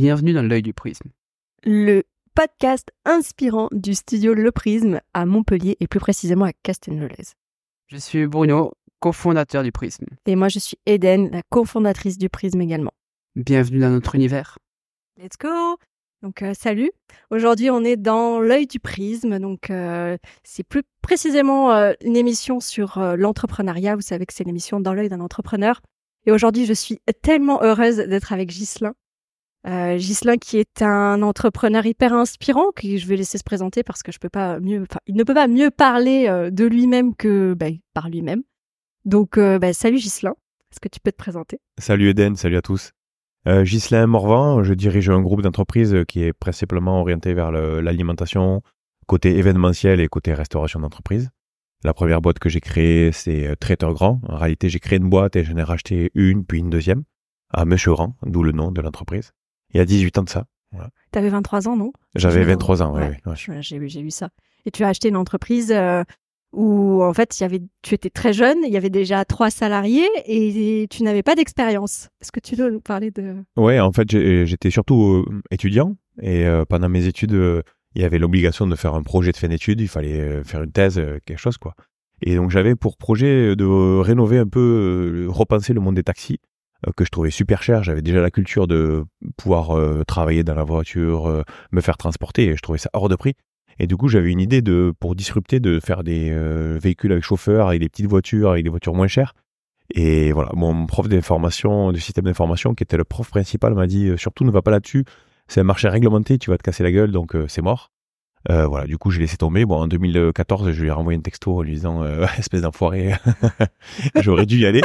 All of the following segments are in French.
Bienvenue dans l'œil du prisme. Le podcast inspirant du studio Le Prisme à Montpellier et plus précisément à Castelnau-Lez. Je suis Bruno, cofondateur du prisme. Et moi je suis Eden, la cofondatrice du Prisme également. Bienvenue dans notre univers. Let's go donc euh, salut. Aujourd'hui, on est dans l'œil du prisme. Donc euh, c'est plus précisément euh, une émission sur l'entrepreneuriat. Vous savez que c'est l'émission dans l'œil d'un entrepreneur. Et aujourd'hui, je suis tellement heureuse d'être avec Ghislain. Euh, Ghislain qui est un entrepreneur hyper inspirant, que je vais laisser se présenter parce que je peux pas mieux, il ne peut pas mieux parler de lui-même que bah, par lui-même. Donc, bah, salut Ghislain. Est-ce que tu peux te présenter? Salut Eden, salut à tous. Euh, Ghislain Morvan, je dirige un groupe d'entreprises qui est principalement orienté vers l'alimentation, côté événementiel et côté restauration d'entreprise. La première boîte que j'ai créée, c'est euh, Traiteur Grand. En réalité, j'ai créé une boîte et j'en ai racheté une, puis une deuxième, à Mecheran, d'où le nom de l'entreprise. Il y a 18 ans de ça. Voilà. Tu avais 23 ans, non? J'avais 23 ans, oui. Ouais, J'ai vu ça. Et tu as acheté une entreprise euh, où en fait, y avait, tu étais très jeune, il y avait déjà trois salariés et tu n'avais pas d'expérience. Est-ce que tu veux nous parler de... Ouais, en fait, j'étais surtout euh, étudiant et euh, pendant mes études, il y avait l'obligation de faire un projet de fin d'études, il fallait faire une thèse, quelque chose quoi. Et donc j'avais pour projet de rénover un peu, repenser le monde des taxis que je trouvais super cher. J'avais déjà la culture de pouvoir travailler dans la voiture, me faire transporter et je trouvais ça hors de prix. Et du coup, j'avais une idée de, pour disrupter, de faire des euh, véhicules avec chauffeur, avec des petites voitures, avec des voitures moins chères. Et voilà, mon prof d'information, du système d'information, qui était le prof principal, m'a dit, euh, surtout ne va pas là-dessus, c'est un marché réglementé, tu vas te casser la gueule, donc euh, c'est mort. voilà, du coup, j'ai laissé tomber. Bon, en 2014, je lui ai renvoyé un texto en lui disant, espèce d'enfoiré, j'aurais dû y aller.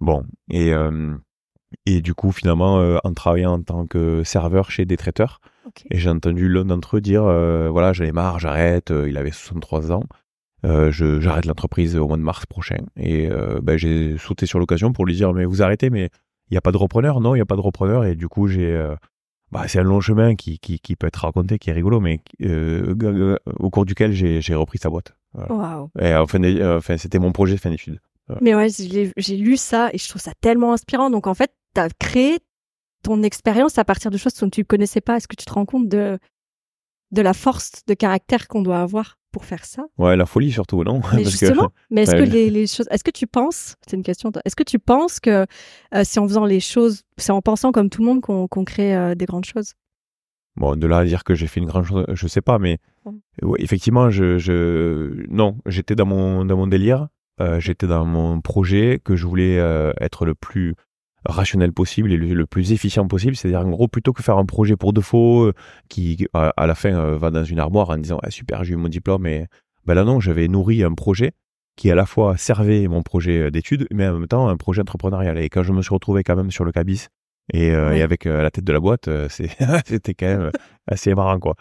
Bon, et, et du coup, finalement, en travaillant en tant que serveur chez des traiteurs, et j'ai entendu l'un d'entre eux dire euh, voilà, j'en ai marre, j'arrête. Euh, il avait 63 ans. Euh, je, j'arrête l'entreprise au mois de mars prochain. Et ben, j'ai sauté sur l'occasion pour lui dire mais vous arrêtez, mais il n'y a pas de repreneur Non, il n'y a pas de repreneur. Et du coup, j'ai. bah, c'est un long chemin qui, qui, qui, peut être raconté, qui est rigolo, mais au cours duquel j'ai, repris sa boîte. Wow. Et enfin, enfin, c'était mon projet de fin d'études. Mais ouais, j'ai lu ça et je trouve ça tellement inspirant. Donc en fait, tu as créé ton expérience à partir de choses que tu ne connaissais pas. Est-ce que tu te rends compte de, de la force de caractère qu'on doit avoir pour faire ça? Ouais, la folie surtout, non? Mais justement, mais est-ce que les, choses, est-ce que tu penses, c'est une question, est-ce que tu penses que euh, c'est en faisant les choses, c'est en pensant comme tout le monde qu'on crée euh, des grandes choses? Bon, de là à dire que j'ai fait une grande chose, je sais pas, mais effectivement, je, je, non, j'étais dans mon dans mon délire, j'étais dans mon projet que je voulais être le plus rationnel possible et le, plus efficient possible. C'est-à-dire, en gros, plutôt que faire un projet pour de faux euh, qui, à, la fin, euh, va dans une armoire en disant ah, super, j'ai eu mon diplôme. Et ben là, non, j'avais nourri un projet qui à la fois servait mon projet d'études, mais en même temps un projet entrepreneurial. Et quand je me suis retrouvé quand même sur le cabis et, euh, et avec la tête de la boîte, c'était quand même assez marrant, quoi.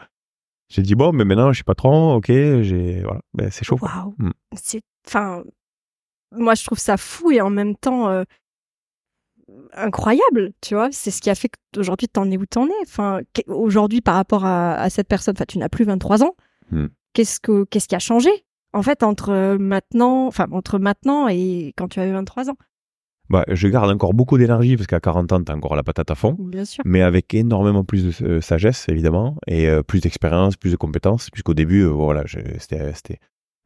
J'ai dit bon, mais maintenant je suis patron, ok, j'ai voilà, ben, c'est chaud. Waouh, mm. enfin, moi je trouve ça fou et en même temps, incroyable, tu vois. C'est ce qui a fait qu'aujourd'hui, t'en es où t'en es. Enfin, aujourd'hui, par rapport à, cette personne, enfin, tu n'as plus 23 ans. Hmm. Qu'est-ce que, qu'est-ce qui a changé, en fait, entre maintenant, enfin, entre maintenant et quand tu avais 23 ans? Bah, je garde encore beaucoup d'énergie parce qu'à 40 ans, t'as encore la patate à fond. Bien sûr. Mais avec énormément plus de euh, sagesse, évidemment, et euh, plus d'expérience, plus de compétences, puisqu'au début, euh, voilà, c'était,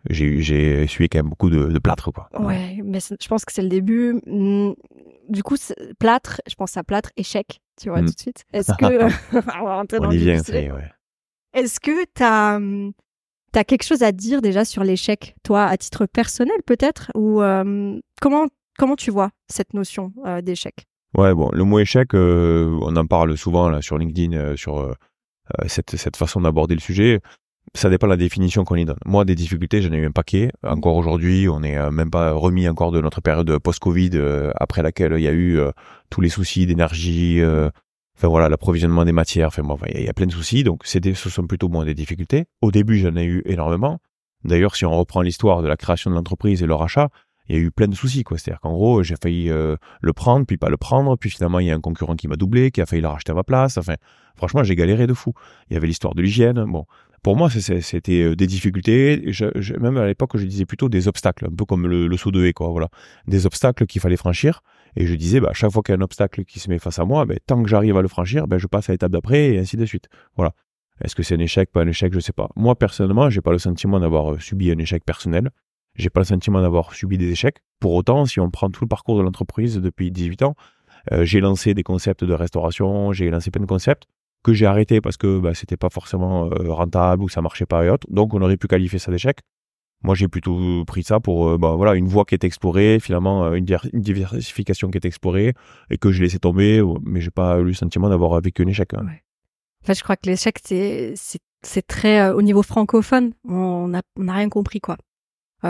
j'ai, j'ai essuyé quand même beaucoup de, de plâtre, quoi. Ouais, mais je pense que c'est le début. Mmh, du coup, plâtre, je pense à plâtre, échec, tu vois, mmh. tout de suite. Est-ce que. on va rentrer dans y vient, ouais. Est-ce que tu as, as, quelque chose à dire déjà sur l'échec, toi, à titre personnel peut-être? Ou comment, comment tu vois cette notion euh, d'échec? Ouais, bon, le mot échec, euh, on en parle souvent là, sur LinkedIn, euh, sur cette, cette façon d'aborder le sujet ça dépend de la définition qu'on y donne. Moi, des difficultés, j'en ai eu un paquet. Encore aujourd'hui, on n'est euh, même pas remis encore de notre période post-Covid, euh, après laquelle il y a eu euh, tous les soucis d'énergie, enfin voilà, l'approvisionnement des matières. Enfin bon, il y, a plein de soucis. Donc, ce sont plutôt moins des difficultés. Au début, j'en ai eu énormément. D'ailleurs, si on reprend l'histoire de la création de l'entreprise et le rachat, il y a eu plein de soucis, quoi. C'est-à-dire qu'en gros, j'ai failli le prendre, puis pas le prendre, puis finalement, il y a un concurrent qui m'a doublé, qui a failli le racheter à ma place. Enfin, franchement, j'ai galéré de fou. Il y avait l'histoire de l'hygiène. Bon, pour moi, c'était euh, des difficultés. même à l'époque, je disais plutôt des obstacles, un peu comme le, saut de haie, quoi. Voilà, des obstacles qu'il fallait franchir. Et je disais, bah, chaque fois qu'il y a un obstacle qui se met face à moi, ben, tant que j'arrive à le franchir, ben, je passe à l'étape d'après et ainsi de suite. Voilà. Est-ce que c'est un échec, pas un échec, je sais pas. Moi, personnellement, j'ai pas le sentiment d'avoir euh, subi un échec personnel. J'ai pas le sentiment d'avoir subi des échecs. Pour autant, si on prend tout le parcours de l'entreprise depuis 18 ans, euh, j'ai lancé des concepts de restauration, j'ai lancé plein de concepts que j'ai arrêté parce que bah, c'était pas forcément euh, rentable ou ça marchait pas et autres. Donc on aurait pu qualifier ça d'échec. Moi j'ai plutôt pris ça pour euh, bah, voilà une voie qui est explorée, finalement euh, une, diversification qui est explorée et que j'ai laissé tomber, mais j'ai pas eu le sentiment d'avoir vécu un échec. Hein. Je crois que l'échec c'est très au niveau francophone, on n'a a rien compris quoi.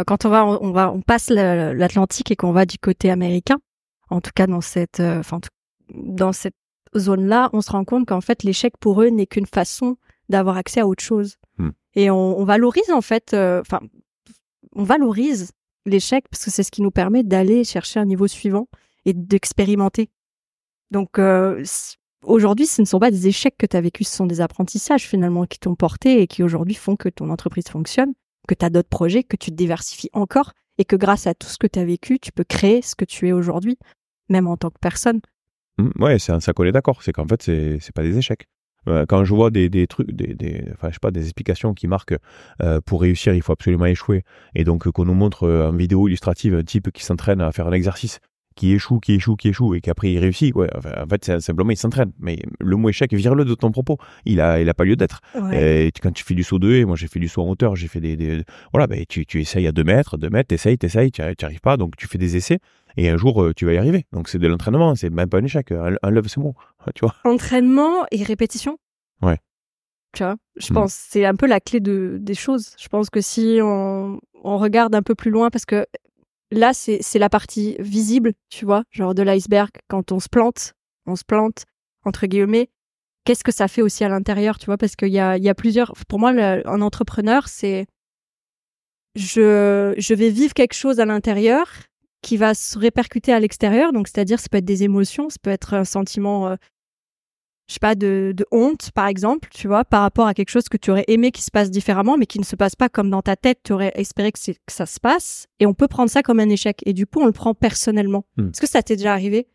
quand on va on, va on passe l'Atlantique et qu'on va du côté américain, en tout cas dans cette dans cette zone-là, on se rend compte qu'en fait, l'échec pour eux n'est qu'une façon d'avoir accès à autre chose. Hmm. Et on, valorise en fait, euh, enfin, on valorise l'échec parce que c'est ce qui nous permet d'aller chercher un niveau suivant et d'expérimenter. Donc euh, aujourd'hui, ce ne sont pas des échecs que tu as vécus, ce sont des apprentissages finalement qui t'ont porté et qui aujourd'hui font que ton entreprise fonctionne, que tu as d'autres projets, que tu te diversifies encore et que grâce à tout ce que tu as vécu, tu peux créer ce que tu es aujourd'hui, même en tant que personne. Mmh, ouais, c'est un sac d'accord. C'est qu'en fait, c'est, c'est pas des échecs. Euh, quand je vois des, des trucs, des, des, enfin, je sais pas, des explications qui marquent euh, pour réussir, il faut absolument échouer. Et donc, qu'on nous montre euh, en vidéo illustrative un type qui s'entraîne à faire un exercice, qui échoue, qui échoue, qui échoue, et qu'après il réussit. Ouais, en fait, c'est simplement il s'entraîne. Mais le mot échec, vire-le de ton propos. Il a, il a pas lieu d'être. Et quand tu fais du saut 2, et moi j'ai fait du saut en hauteur, j'ai fait des, des voilà, ben tu, tu essayes à 2 mètres, 2 mètres, t'essayes, t'essayes, tu n'y arrives pas, donc tu fais des essais. Et un jour, euh, tu vas y arriver. Donc c'est de l'entraînement, c'est même pas un échec. Un, love, c'est bon, tu vois. Entraînement et répétition? Ouais. Tu vois, je mm. pense c'est un peu la clé de, des choses. Je pense que si on, on regarde un peu plus loin, parce que là, c'est la partie visible, tu vois, genre de l'iceberg. Quand on se plante, on se plante, entre guillemets. Qu'est-ce que ça fait aussi à l'intérieur, tu vois, parce qu'il y a, y a plusieurs. Pour moi, un entrepreneur, c'est je, je vais vivre quelque chose à l'intérieur qui va se répercuter à l'extérieur. Donc, c'est-à-dire, ça peut être des émotions, ça peut être un sentiment, euh, je sais pas, de, honte, par exemple, tu vois, par rapport à quelque chose que tu aurais aimé qui se passe différemment, mais qui ne se passe pas comme dans ta tête, tu aurais espéré que, que, ça se passe. Et on peut prendre ça comme un échec. Et du coup, on le prend personnellement. Hmm. Est-ce que ça t'est déjà arrivé?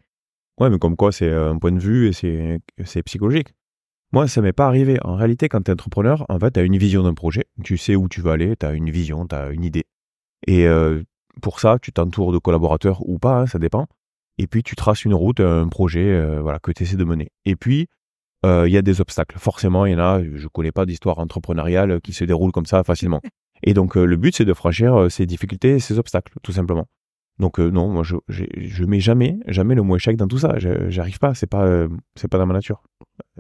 Ouais, mais comme quoi, c'est un point de vue et c'est psychologique. Moi, ça m'est pas arrivé. En réalité, quand tu es entrepreneur, en fait, tu as une vision d'un projet. Tu sais où tu veux aller, tu as une vision, tu as une idée. Et euh, pour ça, tu t'entoures de collaborateurs ou pas, hein, ça dépend. Et puis tu traces une route, un projet euh, voilà, que tu essaies de mener. Et puis, euh, il y a des obstacles. Forcément, il y en a, je ne connais pas d'histoire entrepreneuriale qui se déroule comme ça facilement. Et donc, euh, le but, c'est de franchir ces difficultés, ces obstacles, tout simplement. Donc non, moi je, je, mets jamais, jamais le mot échec dans tout ça. J'arrive pas, c'est pas, c'est pas dans ma nature.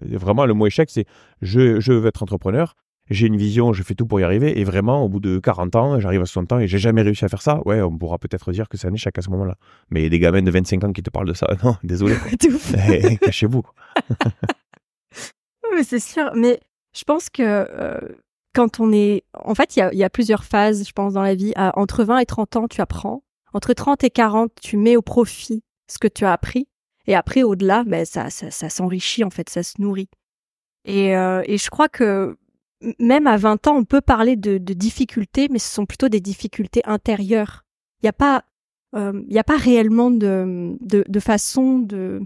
Vraiment, le mot échec, c'est je, je veux être entrepreneur, j'ai une vision, je fais tout pour y arriver, et vraiment, au bout de 40 ans, j'arrive à 60 ans et j'ai jamais réussi à faire ça, ouais, on pourra peut-être dire que c'est un échec à ce moment-là. Mais des gamins de 25 ans qui te parlent de ça, non, désolé. Cachez-vous. mais c'est sûr, mais je pense que euh, quand on est... En fait, il y a, plusieurs phases, je pense, dans la vie. entre 20 et 30 ans, tu apprends. Entre 30 et 40, tu mets au profit ce que tu as appris. Et après, au-delà, ben, ça, ça, ça s'enrichit, en fait, ça se nourrit. Et, euh, et je crois que même à 20 ans, on peut parler de, difficultés, mais ce sont plutôt des difficultés intérieures. Il n'y a pas, euh, il a pas réellement de, de, façon de,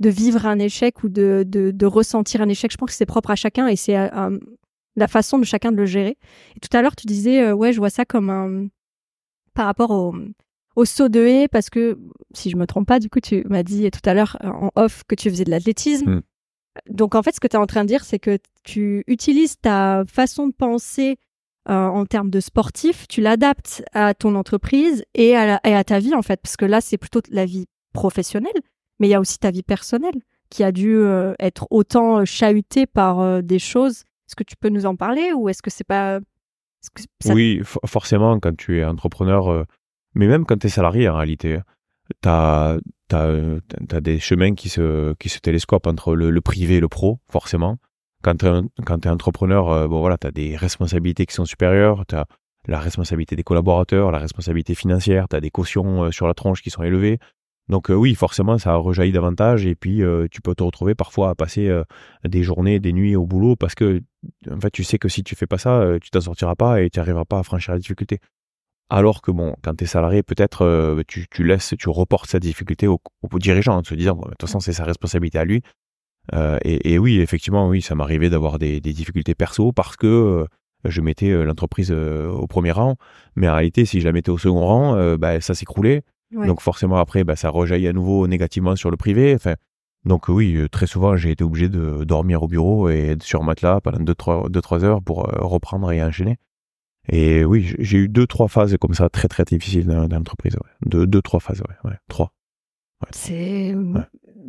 de vivre un échec ou de, de, ressentir un échec. Je pense que c'est propre à chacun et c'est euh, la façon de chacun de le gérer. Et tout à l'heure, tu disais, euh, ouais, je vois ça comme un, par rapport au, au saut de haie, parce que si je me trompe pas, du coup, tu m'as dit tout à l'heure en off que tu faisais de l'athlétisme. Mm. Donc en fait, ce que tu es en train de dire, c'est que tu utilises ta façon de penser euh, en termes de sportif, tu l'adaptes à ton entreprise et à, ta vie en fait, parce que là, c'est plutôt la vie professionnelle, mais il y a aussi ta vie personnelle qui a dû euh, être autant euh, chahutée par des choses. Est-ce que tu peux nous en parler ou est-ce que c'est pas... Oui, forcément, quand tu es entrepreneur, mais même quand tu es salarié en réalité, tu as des chemins qui se, qui se télescopent entre le, privé et le pro, forcément. Quand tu es, entrepreneur, euh, bon, voilà, tu as des responsabilités qui sont supérieures, tu as la responsabilité des collaborateurs, la responsabilité financière, tu as des cautions euh, sur la tronche qui sont élevées. Donc euh, oui, forcément, ça rejaillit davantage et puis tu peux te retrouver parfois à passer des journées, des nuits au boulot parce que en fait, tu sais que si tu fais pas ça, tu t'en sortiras pas et tu n'arriveras pas à franchir la difficulté. Alors que bon, quand tu es salarié, peut-être euh, tu, tu laisses, tu reportes sa difficulté au, au dirigeant en te disant, bon, de toute façon, c'est sa responsabilité à lui. Euh, et, et oui, effectivement, oui, ça m'arrivait d'avoir des, des difficultés perso parce que euh, je mettais l'entreprise au premier rang. Mais en réalité, si je la mettais au second rang, bah, ça s'écroulait. Ouais. Donc forcément, après, bah, ça rejaillit à nouveau négativement sur le privé. Enfin, donc oui, très souvent, j'ai été obligé de dormir au bureau et sur matelas pendant 2-3 deux, trois heures pour reprendre et enchaîner. Et oui, j'ai eu deux, trois phases comme ça très, très difficiles dans, dans l'entreprise. Ouais. Deux, deux, trois phases, ouais. ouais. Trois. C'est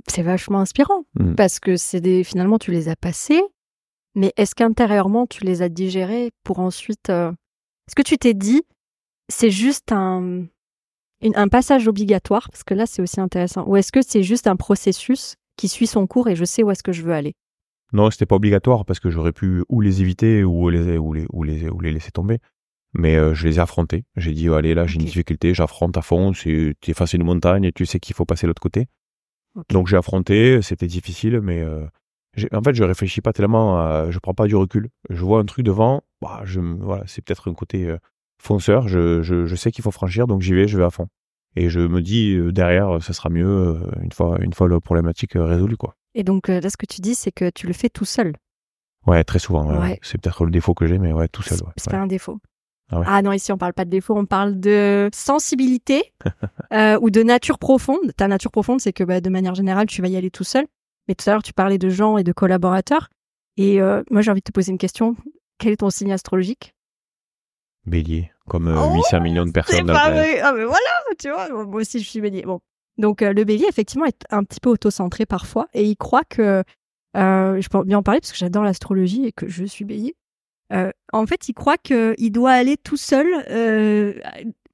c'est vachement inspirant Mm. parce que c'est des finalement tu les as passés, mais est-ce qu'intérieurement tu les as digérés pour ensuite euh, Est-ce que tu t'es dit c'est juste un une- un passage obligatoire parce que là c'est aussi intéressant ou est-ce que c'est juste un processus qui suit son cours et je sais où est-ce que je veux aller? Non, c'était pas obligatoire parce que j'aurais pu ou les éviter ou les, ou les, ou les, ou les laisser tomber. Mais euh, je les ai affrontés. J'ai dit, allez, là, j'ai une difficulté, j'affronte à fond. Tu es face à une montagne et tu sais qu'il faut passer de l'autre côté. Donc j'ai affronté, c'était difficile, mais euh, en fait, je réfléchis pas tellement, à, je prends pas du recul. Je vois un truc devant, bah, je, me- voilà, c'est peut-être un côté euh, fonceur. Je, je, je sais qu'il faut franchir, donc j'y vais, je vais à fond. Et je me dis derrière, ça sera mieux une fois, une fois la problématique résolue, quoi. Et donc euh, là ce que tu dis c'est que tu le fais tout seul. Ouais, très souvent. ouais, Ouais. ouais. C'est peut-être le défaut que j'ai, mais ouais, tout seul. C'est c'est pas un défaut. Ah ouais. non, ici on parle pas de défaut, on parle de sensibilité euh, ou de nature profonde. Ta nature profonde, c'est que bah, de manière générale, tu vas y aller tout seul. Mais tout à l'heure, tu parlais de gens et de collaborateurs. Et euh, moi, j'ai envie de te poser une question. Quel est ton signe astrologique? Bélier, comme euh, Oh, 800 millions de personnes. dans la planète. Ah, mais voilà, tu vois. Moi aussi, je suis bélier. Bon. Donc, euh, le bélier, effectivement, est un petit peu autocentré parfois. Et il croit que. euh, je peux bien en parler parce que j'adore l'astrologie et que je suis bélier. Euh, en fait, il croit qu'il doit aller tout seul euh,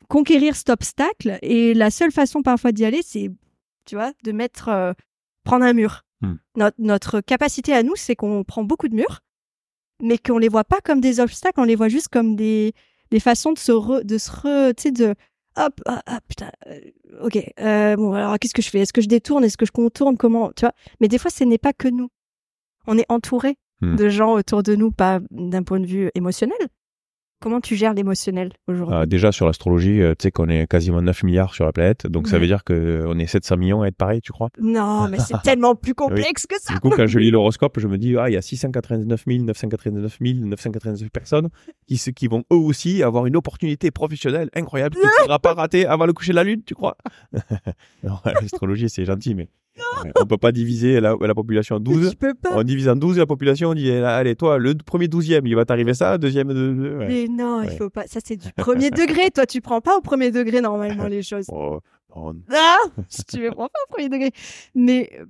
conquérir cet obstacle. Et la seule façon parfois d'y aller, c'est, tu vois, de mettre. euh, prendre un mur. Hmm. Notre, notre capacité à nous, c'est qu'on prend beaucoup de murs, mais qu'on les voit pas comme des obstacles, on les voit juste comme des, des façons de se re, de se re, tu sais, de hop, ah, ah, putain, euh, ok, euh, bon, alors qu'est-ce que je fais? Est-ce que je détourne? Est-ce que je contourne? Comment? Tu vois? Mais des fois, ce n'est pas que nous. On est entouré Hmm. de gens autour de nous, pas d'un point de vue émotionnel. Comment tu gères l'émotionnel aujourd'hui Ah, déjà, sur l'astrologie, euh, tu sais qu'on est quasiment 9 milliards sur la planète, donc ça veut dire qu'on est 700 millions à être pareil, tu crois? Non, mais c'est tellement plus complexe que ça. Du coup, quand je lis l'horoscope, je me dis, ah, il y a 689 999 999 personnes qui, qui vont eux aussi avoir une opportunité professionnelle incroyable qu'il ne faudra pas rater avant le coucher de la lune, tu crois? L'astrologie, c'est gentil, mais on peut pas diviser la, la population en 12. Tu peux pas. On divise en 12 la population, on dit, eh, allez, toi, le premier douzième, il va t'arriver ça, deuxième... de- ouais. Mais non, il Ouais. faut pas. Ça, c'est du premier degré. Toi, tu prends pas au premier degré normalement les choses. Oh, Ah, tu me prends pas au premier degré. Mais euh,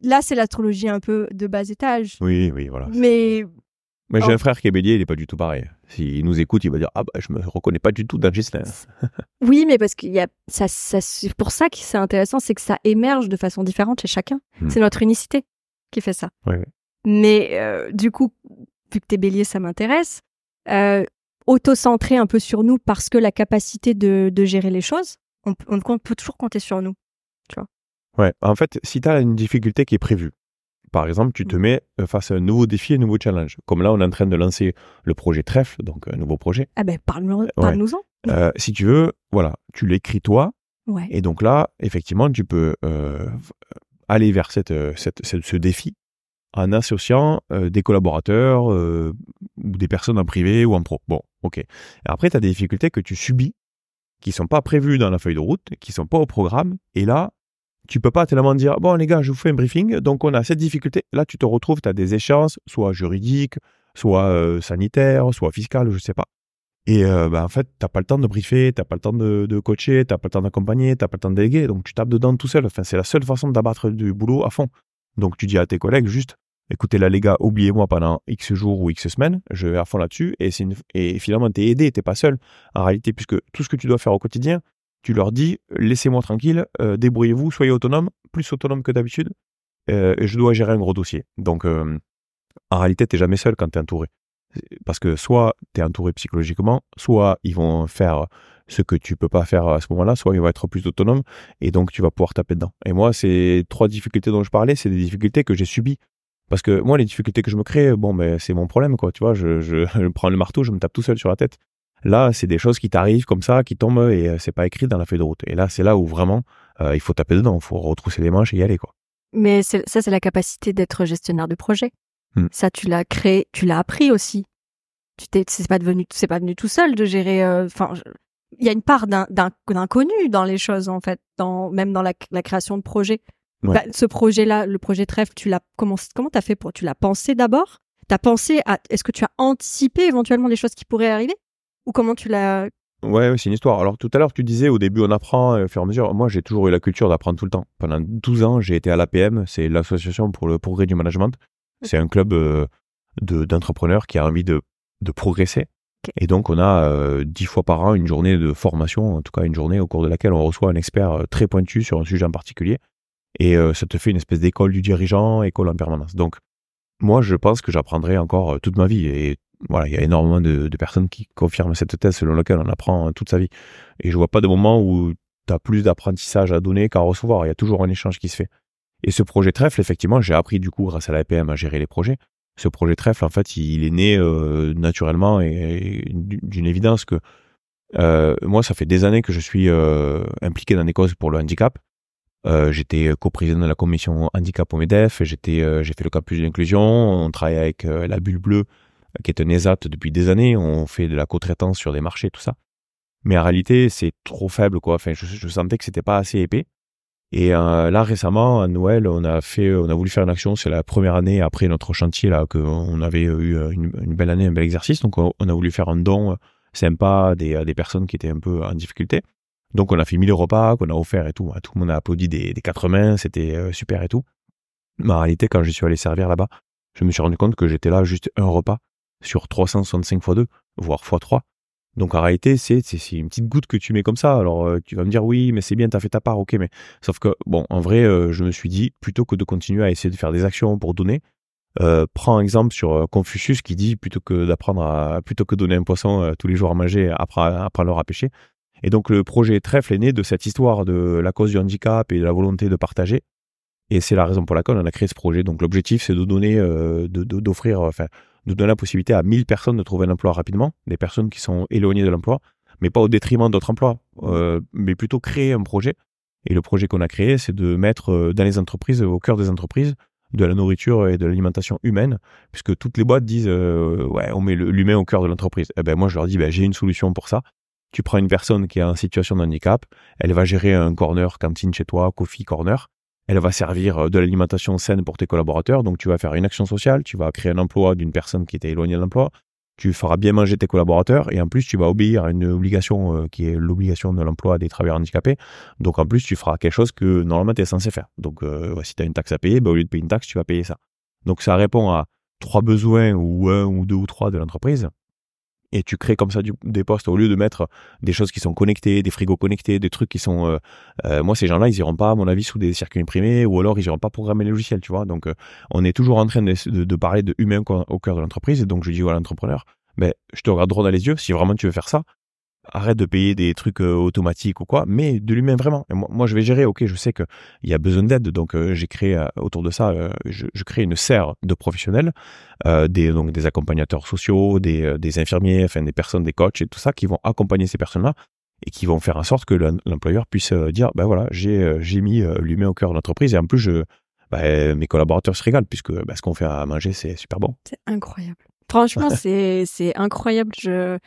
là, c'est l'astrologie un peu de bas étage. Oui, oui, voilà. Mais Mais j'ai Oh. un frère qui est bélier, il est pas du tout pareil. S'il nous écoute, il va dire Ah, bah, je me reconnais pas du tout dans Gislain. oui, mais parce qu'il y a ça, ça c'est pour ça que c'est intéressant, c'est que ça émerge de façon différente chez chacun. Hmm. C'est notre unicité qui fait ça. Mais euh, du coup, vu que t'es bélier, ça m'intéresse. Euh, auto-centré un peu sur nous parce que la capacité de, de gérer les choses, on, peut toujours compter sur nous. Ouais, en fait, si tu as une difficulté qui est prévue, par exemple, tu te Mm. mets euh, face à un nouveau défi, un nouveau challenge. Comme là, on est en train de lancer le projet Trèfle, donc un nouveau projet. Ah ben, parle-nous- parle-nous-en. Euh, si tu veux, voilà, tu l'écris toi, Ouais. et donc là, effectivement, tu peux euh, aller vers cette, cette- cette- ce défi en associant euh, des collaborateurs ou des personnes en privé ou en pro. Bon, ok. Et après, tu as des difficultés que tu subis, qui sont pas prévues dans la feuille de route, qui sont pas au programme, et là, tu peux pas tellement dire, bon les gars, je vous fais un briefing, donc on a cette difficulté. Là, tu te retrouves, tu as des échéances, soit juridiques, soit euh, sanitaires, soit fiscales, je sais pas. Et euh, bah, en fait, t'as pas le temps de briefer, t'as pas le temps de, de coacher, t'as pas le temps d'accompagner, t'as pas le temps de déléguer, donc tu tapes dedans tout seul. Enfin, c'est la seule façon d'abattre du boulot à fond. Donc tu dis à tes collègues juste, écoutez là les gars, oubliez-moi pendant X jours ou X semaines, je vais à fond là-dessus, et, une- et finalement t'es aidé, t'es pas seul. En réalité, puisque tout ce que tu dois faire au quotidien, tu leur dis, laissez-moi tranquille, euh, débrouillez-vous, soyez autonome, plus autonome que d'habitude, euh, et je dois gérer un gros dossier. Donc euh, en réalité, t'es jamais seul quand t'es entouré. Parce que soit tu es entouré psychologiquement, soit ils vont faire ce que tu peux pas faire à ce moment-là, soit ils vont être plus autonomes et donc tu vas pouvoir taper dedans. Et moi, ces trois difficultés dont je parlais, c'est des difficultés que j'ai subies. Parce que moi, les difficultés que je me crée, bon, ben, c'est mon problème, quoi. Tu vois, je, je prends le marteau, je me tape tout seul sur la tête. Là, c'est des choses qui t'arrivent comme ça, qui tombent et euh, c'est pas écrit dans la feuille de route. Et là, c'est là où vraiment euh, il faut taper dedans, il faut retrousser les manches et y aller quoi. Mais ça, c'est la capacité d'être gestionnaire de projet. Hmm. Ça, tu l'as créé, tu l'as appris aussi. Tu t'es, c'est pas devenu, c'est pas venu tout seul de gérer. Enfin, il y a une part d'inconnu dans les choses en fait, dans même dans la, la création de projet. Ouais. Bah, ce projet-là, le projet trèfle, tu l'as comment comment t'as fait pour tu l'as pensé d'abord? T'as pensé à est-ce que tu as anticipé éventuellement des choses qui pourraient arriver? Ou comment tu l'as Ouais, ouais, c'est une histoire. Alors tout à l'heure, tu disais au début on apprend euh, au fur et à mesure. Moi, j'ai toujours eu la culture d'apprendre tout le temps. Pendant 12 ans, j'ai été à l'APM, c'est l'association pour le progrès du management. C'est un club euh, de d'entrepreneurs qui a envie de de progresser. Et donc on a euh, dix fois par an une journée de formation, en tout cas une journée au cours de laquelle on reçoit un expert euh, très pointu sur un sujet en particulier. Et euh, ça te fait une espèce d'école du dirigeant, école en permanence. Donc moi, je pense que j'apprendrai encore toute ma vie. Et voilà, il y a énormément de, personnes qui confirment cette thèse selon laquelle on apprend euh, toute sa vie. Et je vois pas de moment où tu as plus d'apprentissage à donner qu'à recevoir. Il y a toujours un échange qui se fait. Et ce projet trèfle, effectivement, j'ai appris du coup grâce à l'APM à gérer les projets. Ce projet trèfle, en fait, il est né euh, naturellement et, d'une évidence que euh, moi, ça fait des années que je suis impliqué dans des causes pour le handicap. Euh, j'étais coprésident de la commission handicap au MEDEF, j'étais, j'ai fait le campus d'inclusion, on travaille avec la Bulle Bleue, qui est un ESAT depuis des années, on fait de la co-traitance sur des marchés, tout ça. Mais en réalité, c'est trop faible, quoi. Enfin, je, sentais que c'était pas assez épais. Et euh, là, récemment, à Noël, on a fait, on a voulu faire une action. C'est la première année après notre chantier là qu'on avait eu une, une belle année, un bel exercice. Donc, on, a voulu faire un don euh, sympa des, des personnes qui étaient un peu en difficulté. Donc, on a fait 1000 repas qu'on a offert et tout. Tout le monde a applaudi des, des quatre mains. C'était euh, super et tout. Mais en réalité, quand je suis allé servir là-bas, je me suis rendu compte que j'étais là juste un repas sur 365 fois 2, voire fois 3. Donc en réalité, c'est une petite goutte que tu mets comme ça. Alors euh, tu vas me dire oui, mais c'est bien, t'as fait ta part, ok. Mais sauf que bon, en vrai, euh, je me suis dit plutôt que de continuer à essayer de faire des actions pour donner, euh, prends un exemple sur Confucius qui dit plutôt que d'apprendre à plutôt que donner un poisson tous les jours à manger, apprends apprends-leur à pêcher. Et donc le projet Trèfle est né de cette histoire de la cause du handicap et de la volonté de partager. Et c'est la raison pour laquelle on a créé ce projet. Donc l'objectif, c'est de donner, de de- d'offrir, euh, enfin, de donner la possibilité à 1000 personnes de trouver un emploi rapidement, des personnes qui sont éloignées de l'emploi, mais pas au détriment d'autres emplois, euh, mais plutôt créer un projet. Et le projet qu'on a créé, c'est de mettre euh, dans les entreprises, au cœur des entreprises, de la nourriture et de l'alimentation humaine, puisque toutes les boîtes disent, euh, ouais, on met l'humain au cœur de l'entreprise. Eh ben moi, je leur dis, ben, j'ai une solution pour ça. Tu prends une personne qui est en situation de handicap, elle va gérer un corner cantine chez toi, coffee corner. Elle va servir euh, de l'alimentation saine pour tes collaborateurs. Donc, tu vas faire une action sociale, tu vas créer un emploi d'une personne qui était éloignée de l'emploi. Tu feras bien manger tes collaborateurs et en plus, tu vas obéir à une obligation euh, qui est l'obligation de l'emploi des travailleurs handicapés. Donc, en plus, tu feras quelque chose que normalement tu es censé faire. Donc, euh, si tu as une taxe à payer, bah, au lieu de payer une taxe, tu vas payer ça. Donc, ça répond à trois besoins ou un ou deux ou trois de l'entreprise. Et tu crées comme ça des postes au lieu de mettre des choses qui sont connectées, des frigos connectés, des trucs qui sont euh, euh, moi, ces gens-là, ils iront pas, à mon avis, sous des circuits imprimés, ou alors ils iront pas programmer les logiciels, tu vois. Donc, euh, on est toujours en train de, parler de humain au cœur de l'entreprise. Et donc, je dis à l'entrepreneur, ben, je te regarde droit dans les yeux. Si vraiment tu veux faire ça, arrête de payer des trucs euh, automatiques ou quoi, mais de l'humain vraiment. Et moi, moi, je vais gérer. Ok, je sais que il y a besoin d'aide, donc euh, j'ai créé euh, autour de ça, je, je crée une serre de professionnels, des donc des accompagnateurs sociaux, des, des infirmiers, enfin des personnes, des coachs et tout ça, qui vont accompagner ces personnes-là et qui vont faire en sorte que l'em- l'employeur puisse dire ben voilà j'ai mis l'humain au cœur de l'entreprise et en plus je ben, mes collaborateurs se régalent puisque ben, ce qu'on fait à manger c'est super bon C'est incroyable. Franchement, c'est c'est incroyable. Je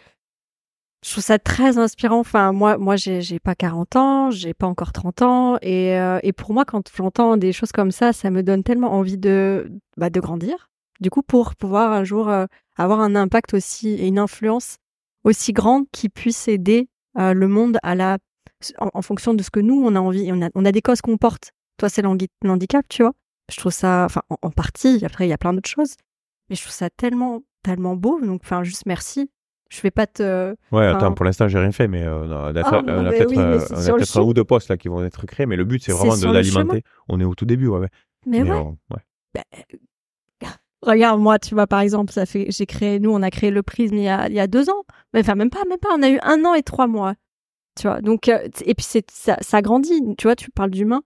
je trouve ça très inspirant. Enfin, moi, moi, j'ai pas 40 ans, j'ai pas encore 30 ans, et euh, et pour moi, quand j'entends des choses comme ça, ça me donne tellement envie de bah, de grandir. Du coup, pour pouvoir un jour euh, avoir un impact aussi et une influence aussi grande qui puisse aider euh, le monde à la en, fonction de ce que nous on a envie. On a on a des causes qu'on porte. Toi, c'est l'handi- l'handicap, tu vois. Je trouve ça, enfin, en, en partie. Après, il y a plein d'autres choses mais je trouve ça tellement tellement beau donc enfin juste merci je vais pas te ouais Enfin- attends pour l'instant j'ai rien fait mais euh, on a, Ah, peut-être oui, euh, un ou deux postes là qui vont être créés mais le but c'est vraiment de l'alimenter. on est au tout début ouais, ouais. mais, ouais, on- ouais. regarde moi tu vois par exemple ça fait j'ai créé nous on a créé le prisme il y a il y a deux ans. Enfin même pas même pas on a eu un an et trois mois tu vois. Donc euh, et puis c'est ça ça grandit. Tu vois tu parles d'humain.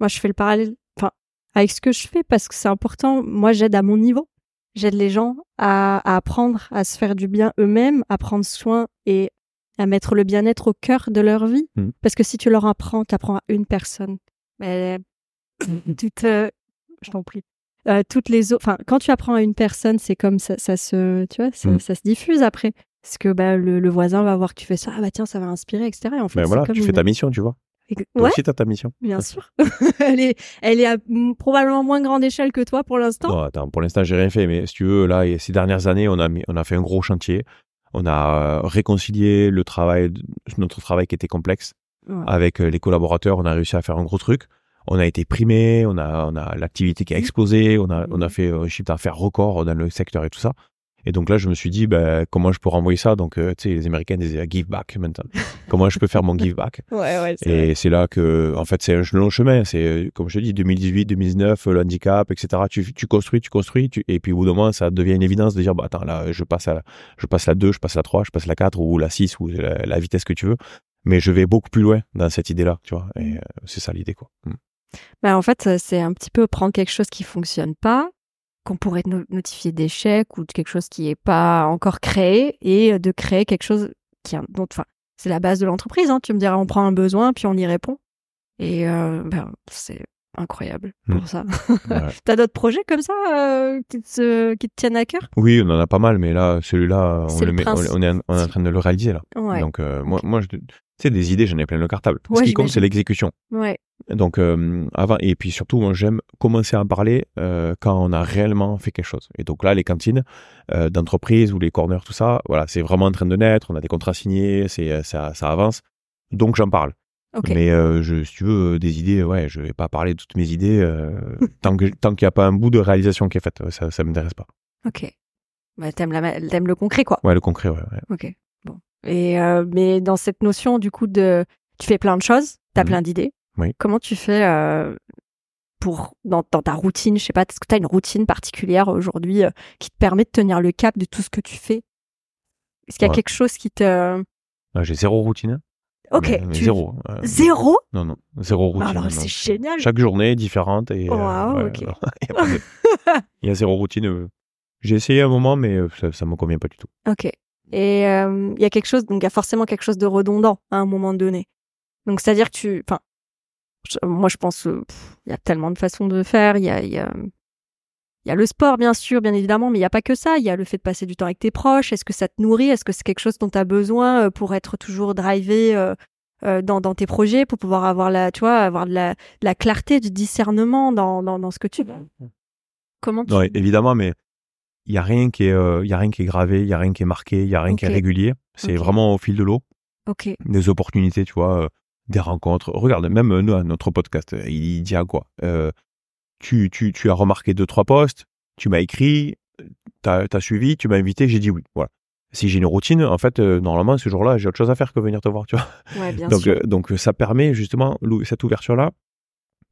Moi je fais le parallèle enfin avec ce que je fais parce que c'est important. Moi j'aide à mon niveau j'aide les gens à, à apprendre à se faire du bien eux-mêmes à prendre soin et à mettre le bien-être au cœur de leur vie. Mm. Parce que si tu leur apprends, tu apprends à une personne. Mais toute, euh, je t'en prie. Euh, toutes les autres, enfin, quand tu apprends à une personne, c'est comme ça, ça se, tu vois, ça, Mm. ça se diffuse après. Parce que bah, le, le voisin va voir que tu fais ça, ah bah tiens, ça va inspirer, etc. Et en fait, Ben voilà, comme tu fais ta mission, tu vois. Ex- Toi Ouais, aussi, t'as ta mission. bien sûr. elle est, elle est à probablement moins grande échelle que toi pour l'instant. Non, attends, pour l'instant, j'ai rien fait, mais si tu veux, là, et ces dernières années, on a, mis, on a fait un gros chantier. On a euh, réconcilié le travail, notre travail qui était complexe Ouais. avec euh, les collaborateurs. On a réussi à faire un gros truc. On a été primé, on a, on a l'activité qui a explosé, on a, on a fait un chiffre d'affaires record dans le secteur et tout ça. Et donc là, je me suis dit, ben, comment je peux renvoyer ça? Donc, euh, tu sais, les Américains disaient euh, give back maintenant. comment je peux faire mon give back? Ouais, ouais. Et c'est là que, en fait, c'est un long chemin. C'est, comme je te dis, 2018, 2019, euh, le handicap, etc. Tu, tu construis, tu construis, tu, et puis au bout d'un moment, ça devient une évidence de dire, bah, attends, là, je passe à, la- je passe la 2, je passe la 3, je passe la 4 ou la 6 ou la, la vitesse que tu veux. Mais je vais beaucoup plus loin dans cette idée-là, tu vois. Et euh, c'est ça l'idée, quoi. Mm. Bah, en fait, c'est un petit peu prendre quelque chose qui fonctionne pas, qu'on pourrait no- notifier d'échec ou de quelque chose qui est pas encore créé et de créer quelque chose qui, dont, enfin, c'est la base de l'entreprise. Hein. Tu me diras, on prend un besoin puis on y répond. Et euh, ben, c'est incroyable pour Mm. ça. Ouais. T'as d'autres projets comme ça euh, qui, te, qui te tiennent à cœur? Oui, on en a pas mal, mais là, celui-là, on, C'est le le met- on, principe. on est, en- on est en train de le réaliser, là. Ouais. Donc, euh, moi, moi, je, tu sais, des idées, j'en ai plein le cartable. Ce qui compte, c'est l'exécution. ouais. Donc euh, avant et puis surtout moi j'aime commencer à en parler euh, quand on a réellement fait quelque chose. Et donc là les cantines euh, d'entreprise ou les corners tout ça, voilà c'est vraiment en train de naître. On a des contrats signés, c'est euh, ça ça avance. Donc j'en parle. Mais euh, je, si tu veux des idées, ouais je vais pas parler de toutes mes idées euh, tant que tant qu'il n'y a pas un bout de réalisation qui est faite. Ça ça m'intéresse pas. Ok. Bah, t'aimes, la, t'aimes le concret, quoi. Ouais le concret ouais. ouais. Ok. Et euh, mais dans cette notion du coup de, tu fais plein de choses, t'as Mhm. plein d'idées. Oui. Comment tu fais euh, pour dans, dans ta routine, je sais pas, est-ce que t'as une routine particulière aujourd'hui euh, qui te permet de tenir le cap de tout ce que tu fais? Est-ce qu'il y a Ouais. quelque chose qui te Ah, J'ai zéro routine. Ok. Mais- mais tu- zéro. euh, Zéro? Non non zéro Bah routine. Alors non. c'est génial. Chaque journée est différente et euh, Waouh, ok. il y de- il y a zéro routine. J'ai essayé un moment mais ça ça me convient pas du tout. Ok. Et euh, il y a quelque chose, donc il y a forcément quelque chose de redondant à un moment donné. Donc c'est-à-dire que tu, enfin, je- moi je pense, euh, il y a tellement de façons de faire. Il y a, il y a, il y a le sport bien sûr, bien évidemment, mais il y a pas que ça. Il y a le fait de passer du temps avec tes proches. Est-ce que ça te nourrit? Est-ce que c'est quelque chose dont tu as besoin euh, pour être toujours drivé euh, euh, dans, dans tes projets, pour pouvoir avoir la, tu vois, avoir de la, de la clarté, du discernement dans, dans, dans ce que tu Comment tu Non, évidemment, mais il y a rien qui est, euh, il y a rien qui est gravé, il y a rien qui est marqué, il y a rien qui est régulier. C'est vraiment au fil de l'eau, Ok. des opportunités, tu vois, euh, des rencontres. Regarde, même euh, nous, notre podcast, euh, il dit à quoi tu, tu, tu as remarqué deux trois posts, tu m'as écrit, t'as as suivi, tu m'as invité, j'ai dit oui. Voilà. Si j'ai une routine, en fait, normalement, ce jour-là, j'ai autre chose à faire que venir te voir, tu vois. Ouais, bien donc, sûr. donc, ça permet justement, cette ouverture-là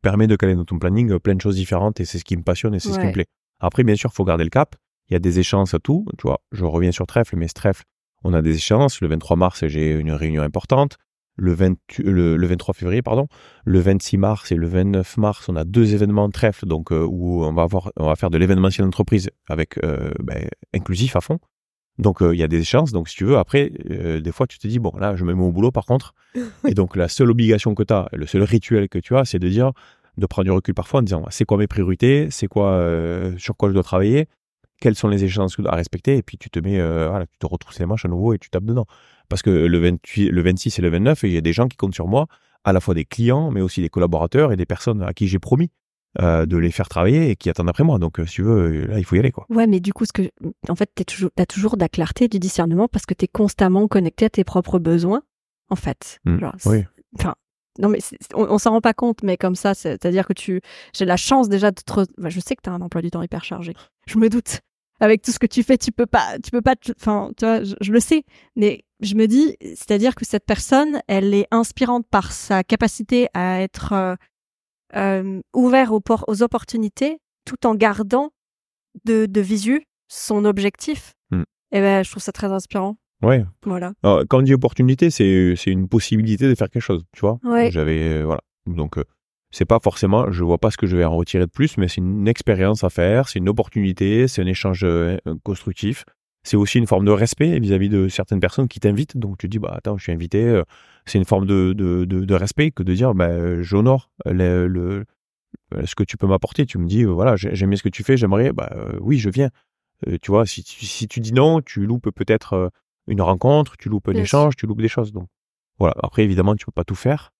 permet de caler dans ton planning plein de choses différentes et c'est ce qui me passionne et c'est ce qui me plaît. Après, bien sûr, faut garder le cap. Il y a des échéances à tout. Tu vois, je reviens sur Trèfle, mais ce Trèfle, on a des échéances. Le 23 mars, j'ai une réunion importante. Le, 20 le, le 23 février, pardon. Le 26 mars et le 29 mars, on a deux événements de Trèfle, donc euh, où on va avoir, on va faire de l'événementiel d'entreprise avec euh, ben, inclusif à fond. Donc euh, il y a des échéances. Donc si tu veux, après, des fois, tu te dis bon, là, je me mets au boulot par contre. et donc la seule obligation que tu as, le seul rituel que tu as, c'est de dire de prendre du recul parfois en disant c'est quoi mes priorités, c'est quoi sur quoi je dois travailler, quelles sont les échéances à respecter, et puis tu te mets, euh, voilà, tu te retrousses les manches à nouveau et tu tapes dedans. Parce que le, 28, le 26 et le 29, il y a des gens qui comptent sur moi, à la fois des clients, mais aussi des collaborateurs et des personnes à qui j'ai promis euh, de les faire travailler et qui attendent après moi. Donc, euh, si tu veux, là, il faut y aller, quoi. Ouais, mais du coup, ce que, en fait, t'es toujours, t'as toujours de la clarté, du discernement parce que t'es constamment connecté à tes propres besoins, en fait. Mm, Genre, c'est- oui. Enfin, non, mais on, on s'en rend pas compte, mais comme ça, c'est- c'est-à-dire que tu, j'ai la chance déjà de te, re- enfin, je sais que t'as un emploi du temps hyper chargé. Je me doute. Avec tout ce que tu fais, tu peux pas, tu peux pas, enfin, tu vois, je, je le sais, mais je me dis, c'est-à-dire que cette personne, elle est inspirante par sa capacité à être euh, euh, ouvert aux, por- aux opportunités, tout en gardant de, de visu son objectif. Mm. Et ben, je trouve ça très inspirant. Ouais. Voilà. Alors, quand on dit opportunité, c'est c'est une possibilité de faire quelque chose, tu vois. Ouais. J'avais euh, voilà. Donc euh, c'est pas forcément, je vois pas ce que je vais en retirer de plus, mais c'est une expérience à faire, c'est une opportunité, c'est un échange euh, constructif. c'est aussi une forme de respect vis-à-vis de certaines personnes qui t'invitent. Donc tu dis, bah attends, je suis invité. euh, c'est une forme de, de, de, de respect que de dire, bah, euh, j'honore le, le- ce que tu peux m'apporter. Tu me dis, voilà, j'ai- j'aime bien ce que tu fais, j'aimerais, bah oui, je viens. Euh, tu vois, si, tu- si tu dis non, tu loupes peut-être une rencontre, tu loupes un échange, tu loupes des choses. Donc voilà. Après, évidemment, tu peux pas tout faire.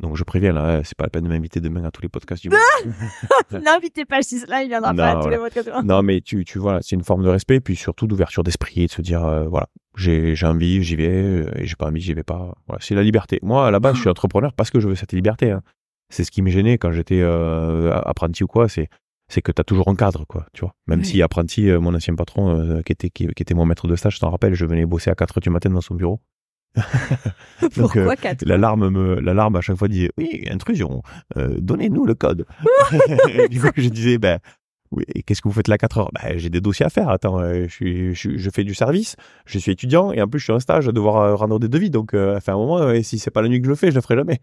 Donc je préviens là, c'est pas la peine de m'inviter demain à tous les podcasts du monde. N'invitez pas là, il viendra Non, pas à tous les podcasts. non, mais tu, tu vois, c'est une forme de respect, puis surtout d'ouverture d'esprit, et de se dire, euh, voilà, j'ai j'ai envie, j'y vais, euh, et j'ai pas envie, j'y vais pas. Voilà, c'est la liberté. Moi, à la base, je suis entrepreneur parce que je veux cette liberté. hein. C'est ce qui me gênait quand j'étais euh, apprenti ou quoi, c'est c'est que tu as toujours un cadre, quoi, tu vois. Même Oui. si apprenti, mon ancien patron, qui, était, qui, qui était mon maître de stage, je t'en rappelle, je venais bosser à 4 heures du matin dans son bureau. Donc, Pourquoi euh, quatre L'alarme me, l'alarme à chaque fois disait oui intrusion, euh, donnez-nous le code. du coup je disais ben oui et qu'est-ce que vous faites là 4 heures? Ben j'ai des dossiers à faire. Attends, euh, je suis, je, suis- je fais du service, je suis étudiant et en plus je suis en stage à devoir euh, rendre des devis. Donc euh, à un moment euh, si c'est pas la nuit que je le fais, je le ferai jamais.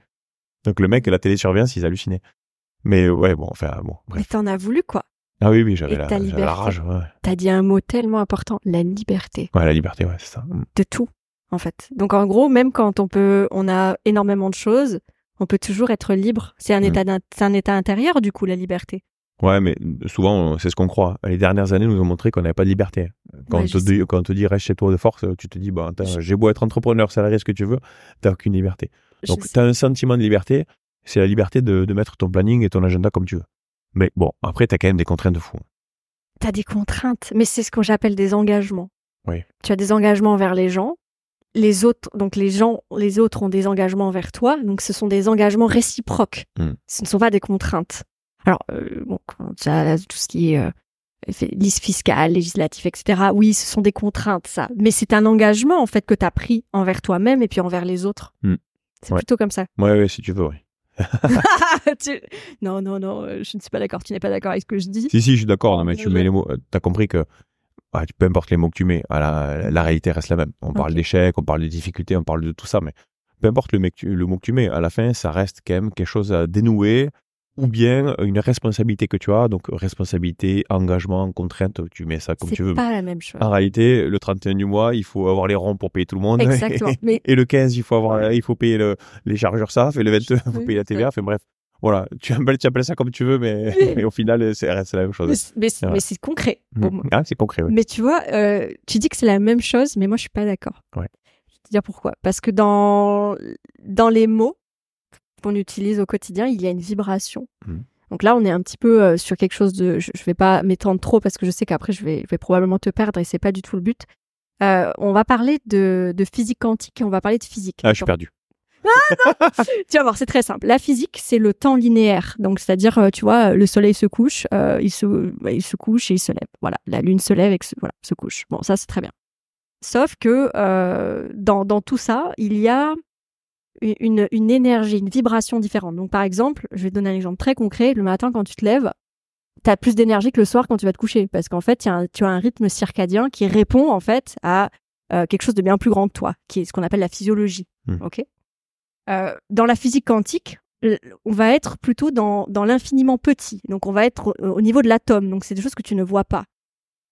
Donc le mec la télésurveillance ils hallucinaient. Mais ouais bon enfin bon Mais bref. t'en as voulu quoi Ah oui oui j'avais la, la rage. Ouais. T'as dit un mot tellement important, la liberté ouais la liberté ouais c'est ça. Mm. de tout en fait. Donc en gros, même quand on peut, on a énormément de choses, on peut toujours être libre. C'est un Mm. état, un état intérieur du coup la liberté. Ouais, mais souvent, c'est ce qu'on croit. Les dernières années nous ont montré qu'on n'avait pas de liberté. Quand, Ouais, on te dit, quand on te dit reste chez toi de force, tu te dis, bah, j'ai beau être entrepreneur, salarié, ce que tu veux, t'as aucune liberté. Donc, tu as un sentiment de liberté, c'est la liberté de, de mettre ton planning et ton agenda comme tu veux. Mais bon, après, tu as quand même des contraintes de fou. T'as des contraintes, mais c'est ce que j'appelle des engagements. Oui. Tu as des engagements envers les gens. Les autres, donc les gens, les autres ont des engagements envers toi. Donc ce sont des engagements réciproques. Hmm. Ce ne sont pas des contraintes. Alors, euh, bon, tu as tout ce qui est euh, liste fiscale, législatif, etc. Oui, ce sont des contraintes, ça. Mais c'est un engagement, en fait, que tu as pris envers toi-même et puis envers les autres. Hmm. C'est Ouais. plutôt comme ça. Ouais, ouais, si tu veux, oui. Tu- Non, non, non, euh, je ne suis pas d'accord. Tu n'es pas d'accord avec ce que je dis. Si, si, je suis d'accord, mais tu mets les mots, t'as compris que, ah, peu importe les mots que tu mets, ah, la, la réalité reste la même. On parle d'échecs, on parle de difficultés, on parle de tout ça, mais peu importe le, mec, le mot que tu mets, à la fin, ça reste quand même quelque chose à dénouer, ou bien une responsabilité que tu as, donc responsabilité, engagement, contrainte, tu mets ça comme C'est tu veux. pas la même chose. En réalité, le 31 du mois, il faut avoir les ronds pour payer tout le monde. Exactement. Mais Et le 15, il faut avoir, il faut payer le- les chargeurs SAF, et le 22, il faut payer la TVA. Enfin bref, voilà. Tu appelles, tu appelles ça comme tu veux, mais, au final, c'est la même chose. mais Ouais. c'est concret. pour moi. Ah, c'est concret, oui. Mais tu vois, euh, tu dis que c'est la même chose, mais moi je suis pas d'accord. Ouais. Je vais te dire pourquoi. Parce que dans dans les mots qu'on utilise au quotidien, il y a une vibration. Mhm. Donc là, on est un petit peu euh, sur quelque chose de. Je, je vais pas m'étendre trop parce que je sais qu'après je vais, je vais probablement te perdre et c'est pas du tout le but. Euh, on va parler de, de physique quantique et on va parler de physique. Ah, je suis D'accord perdu. tu vas voir, c'est très simple. La physique, c'est le temps linéaire. Donc, c'est-à-dire, euh, tu vois, le soleil se couche, euh, il, se, bah, il se couche et il se lève. Voilà, la lune se lève et se, voilà, se couche. Bon, ça, c'est très bien. Sauf que euh, dans, dans tout ça, il y a une, une énergie, une vibration différente. Donc, par exemple, je vais te donner un exemple très concret. Le matin, quand tu te lèves, tu as plus d'énergie que le soir quand tu vas te coucher. Parce qu'en fait, il y a un- tu as un rythme circadien qui répond, en fait, à euh, quelque chose de bien plus grand que toi, qui est ce qu'on appelle la physiologie. Hmm. OK? Euh, dans la physique quantique, on va être plutôt dans, l'infiniment petit. Donc, on va être au, au niveau de l'atome. Donc, c'est des choses que tu ne vois pas.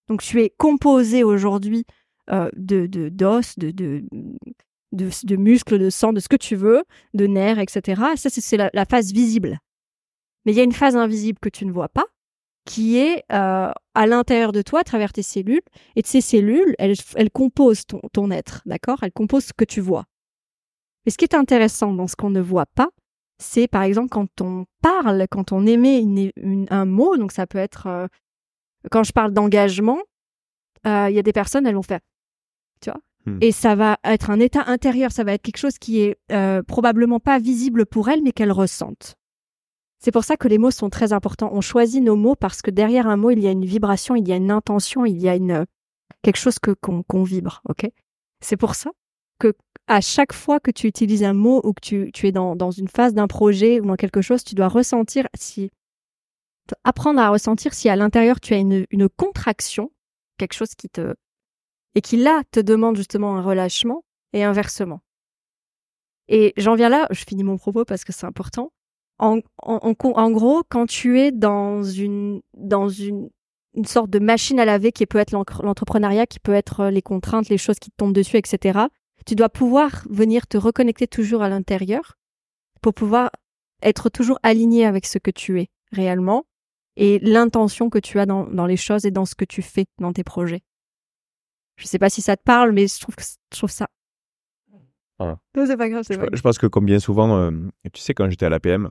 Donc, tu es composé aujourd'hui euh, de d'os, de, de, de, muscles, de sang, de ce que tu veux, de nerfs, etc. Ça, c'est- la, phase visible. Mais il y a une phase invisible que tu ne vois pas, qui est euh, à l'intérieur de toi, à travers tes cellules. Et de ces cellules, elles, elles composent ton, ton être, d'accord? Elles composent ce que tu vois. Mais ce qui est intéressant dans ce qu'on ne voit pas, c'est par exemple quand on parle, quand on émet une- une- un mot, donc ça peut être, euh, quand je parle d'engagement, euh, il y a des personnes, elles vont faire, tu vois, Hmm. et ça va être un état intérieur, ça va être quelque chose qui est euh, probablement pas visible pour elles, mais qu'elles ressentent. C'est pour ça que les mots sont très importants. On choisit nos mots parce que derrière un mot, il y a une vibration, il y a une intention, il y a une quelque chose que qu'on qu'on vibre, ok? C'est pour ça que à chaque fois que tu utilises un mot ou que tu, es dans, une phase d'un projet ou dans quelque chose, tu dois ressentir si apprendre à ressentir si à l'intérieur tu as une, contraction, quelque chose qui te et qui là te demande justement un relâchement et inversement. Et j'en viens là, je finis mon propos parce que c'est important. En, gros, quand tu es dans une, dans une, une sorte de machine à laver qui peut être l'entrepreneuriat, qui peut être les contraintes, les choses qui te tombent dessus, etc. Tu dois pouvoir venir te reconnecter toujours à l'intérieur pour pouvoir être toujours aligné avec ce que tu es réellement et l'intention que tu as dans, dans les choses et dans ce que tu fais dans tes projets. Je sais pas si ça te parle, mais je trouve que c- je trouve ça. Ah. Non, c'est pas grave, c'est Je, pas grave. je pense que comme bien souvent, euh, tu sais, quand j'étais à l'APM,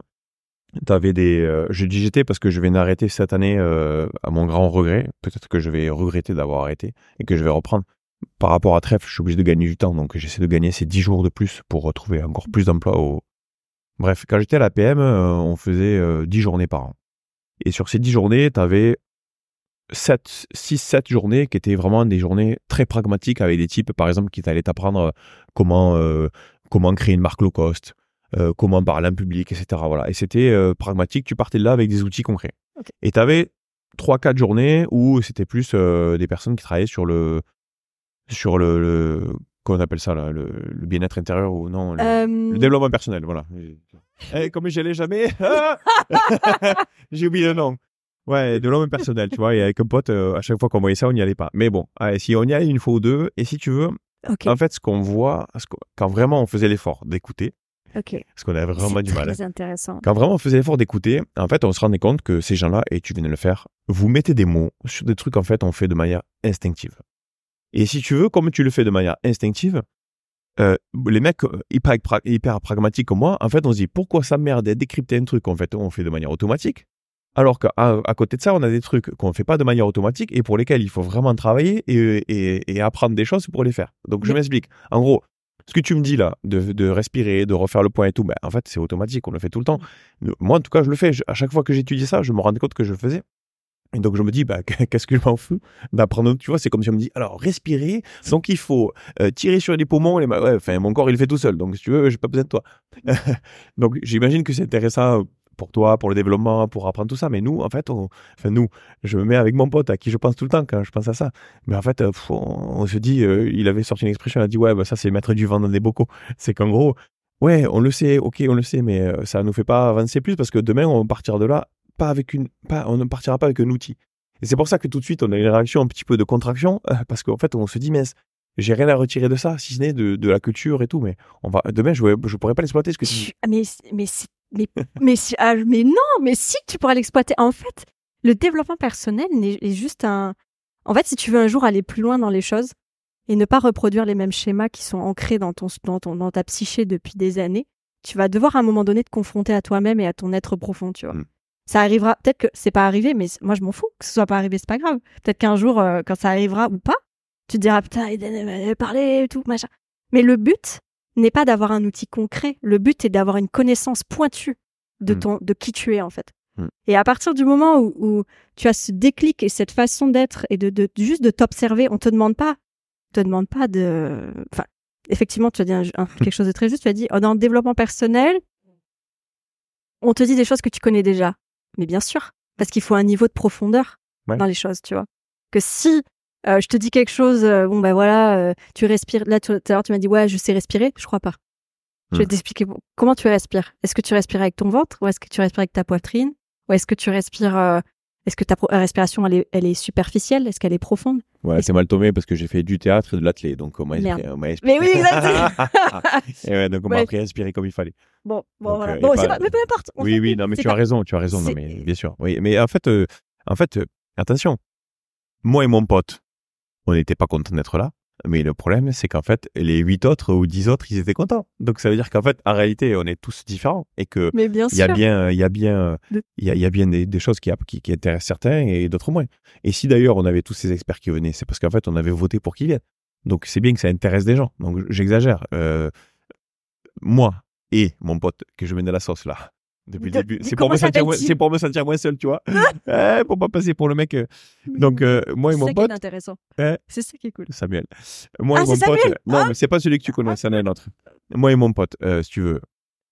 t'avais des. euh, je dis j'étais parce que je viens d'arrêter cette année euh, à mon grand regret. Peut-être que je vais regretter d'avoir arrêté et que je vais reprendre. Par rapport à Trèfle, je suis obligé de gagner du temps, donc j'essaie de gagner ces 10 jours de plus pour retrouver encore plus d'emplois. Au... Bref, quand j'étais à l'APM, euh, on faisait euh, 10 journées par an. Et sur ces 10 journées, t'avais 7, 6, 7 journées qui étaient vraiment des journées très pragmatiques avec des types, par exemple, qui t'allaient t'apprendre euh, comment, euh, comment créer une marque low cost, euh, comment parler en public, etc. Voilà. Et c'était euh, pragmatique, tu partais de là avec des outils concrets. Et tu avais 3-4 journées où c'était plus euh, des personnes qui travaillaient sur le. Sur le. le qu'on appelle ça, là, le, le bien-être intérieur ou non le, Euh, le développement personnel, voilà. Eh, comme j'y allais jamais, j'ai oublié le nom. Ouais, développement personnel, tu vois. Et avec un pote, euh, à chaque fois qu'on voyait ça, on n'y allait pas. Mais bon, allez, si on y allait une fois ou deux, et si tu veux, ok, en fait, ce qu'on voit, ce quand vraiment on faisait l'effort d'écouter, ok. parce qu'on avait vraiment du mal. hein. intéressant. Quand vraiment on faisait l'effort d'écouter, en fait, on se rendait compte que ces gens-là, et tu viens de le faire, vous mettez des mots sur des trucs, en fait, on fait de manière instinctive. Et si tu veux, comme tu le fais de manière instinctive, euh, les mecs euh, hyper, pra- hyper pragmatiques comme moi, en fait, on se dit pourquoi ça merde décrypter un truc, en fait, on fait de manière automatique? Alors qu'à à côté de ça, on a des trucs qu'on ne fait pas de manière automatique et pour lesquels il faut vraiment travailler et, et- et apprendre des choses pour les faire. Donc, je m'explique. En gros, ce que tu me dis là, de, de respirer, de refaire le point et tout, ben, en fait, c'est automatique, on le fait tout le temps. Moi, en tout cas, je le fais. Je- à chaque fois que j'étudie ça, je me rendais compte que je le faisais. Et donc, je me dis, bah, qu'est-ce que je m'en fous d'apprendre Tu vois, c'est comme si on me dit, alors, respirer, donc il faut euh, tirer sur les poumons. Les ouais, enfin, mon corps, il le fait tout seul. Donc, si tu veux, j'ai pas besoin de toi. donc, j'imagine que c'est intéressant pour toi, pour le développement, pour apprendre tout ça. Mais nous, en fait, enfin, nous, je me mets avec mon pote à qui je pense tout le temps quand je pense à ça. Mais en fait, euh, on, se dit, euh, il avait sorti une expression, il a dit, ouais, bah, ça, c'est mettre du vent dans des bocaux. C'est qu'en gros, ouais, on le sait, ok, on le sait, mais ça nous fait pas avancer plus parce que demain, on va partir de là, pas avec une, pas, on ne partira pas avec un outil. Et c'est pour ça que tout de suite, on a une réaction un petit peu de contraction, euh, parce qu'en fait, on se dit, mais j'ai rien à retirer de ça, si ce n'est de, de la culture et tout, mais on va, demain, je, je pourrais pas l'exploiter, ce que tu ah, mais mais si- mais mais si- ah, mais non mais si tu pourrais l'exploiter en fait le développement personnel est juste un en fait si tu veux un jour aller plus loin dans les choses et ne pas reproduire les mêmes schémas qui sont ancrés dans ton dans ton dans ta psyché depuis des années tu vas devoir à un moment donné te confronter à toi-même et à ton être profond tu vois Mm. Ça arrivera peut-être que c'est pas arrivé mais moi je m'en fous que ce soit pas arrivé c'est pas grave peut-être qu'un jour euh, quand ça arrivera ou pas tu te diras putain Eden m'avait parlé et tout machin mais le but n'est pas d'avoir un outil concret. Le but est d'avoir une connaissance pointue de Mm. ton, de qui tu es en fait. Mm. Et à partir du moment où, où tu as ce déclic et cette façon d'être et de, de juste de t'observer, on te demande pas, on te demande pas de, enfin, effectivement, tu as dit un- un- quelque chose de très juste. Tu as dit oh, dans le développement personnel, on te dit des choses que tu connais déjà. Mais bien sûr, parce qu'il faut un niveau de profondeur Ouais. dans les choses, tu vois. Que si euh, je te dis quelque chose, euh, bon ben voilà, euh, tu respires. Là, tout à l'heure, tu m'as dit ouais, je sais respirer. Je crois pas. Je vais Hmm. t'expliquer comment tu respires. Est-ce que tu respires avec ton ventre ou est-ce que tu respires avec ta poitrine ou est-ce que tu respires Est-ce que ta respiration elle est, elle est superficielle? Est-ce qu'elle est profonde? Ouais, c'est mal tombé parce que j'ai fait du théâtre et de l'athlé, donc on m'a Mais oui, et ouais, donc on m'a Ouais. appris à respirer comme il fallait. Bon, bon, Donc, voilà. euh, Bon, pas- pas, mais peu importe. Oui, oui, non, mais tu as raison, tu as raison, non, mais bien sûr. Oui, mais en fait, euh, en fait, euh, attention, moi et mon pote, on n'était pas contents d'être là. Mais le problème, c'est qu'en fait, les huit autres ou dix autres, ils étaient contents. Donc ça veut dire qu'en fait, en réalité, on est tous différents et que Mais bien il y a bien, il y a bien, De- il y a, il y a bien des, des choses qui, qui, qui intéressent certains et d'autres moins. Et si d'ailleurs on avait tous ces experts qui venaient, c'est parce qu'en fait on avait voté pour qu'ils viennent. Donc c'est bien que ça intéresse des gens. Donc j'exagère. Euh, moi et mon pote que je mets dans la sauce là depuis De- le début, c'est pour me sentir, moins- c'est pour me sentir moins seul, tu vois. Eh, pour pas passer pour le mec. euh. Donc euh, moi et c'est mon ça qui pote, est intéressant. Ouais. C'est ça qui est cool. Samuel. Moi Ah, et mon c'est pote. Samuel Non, mais c'est pas celui que tu connais, c'en est un autre. Moi et mon pote, euh, si tu veux,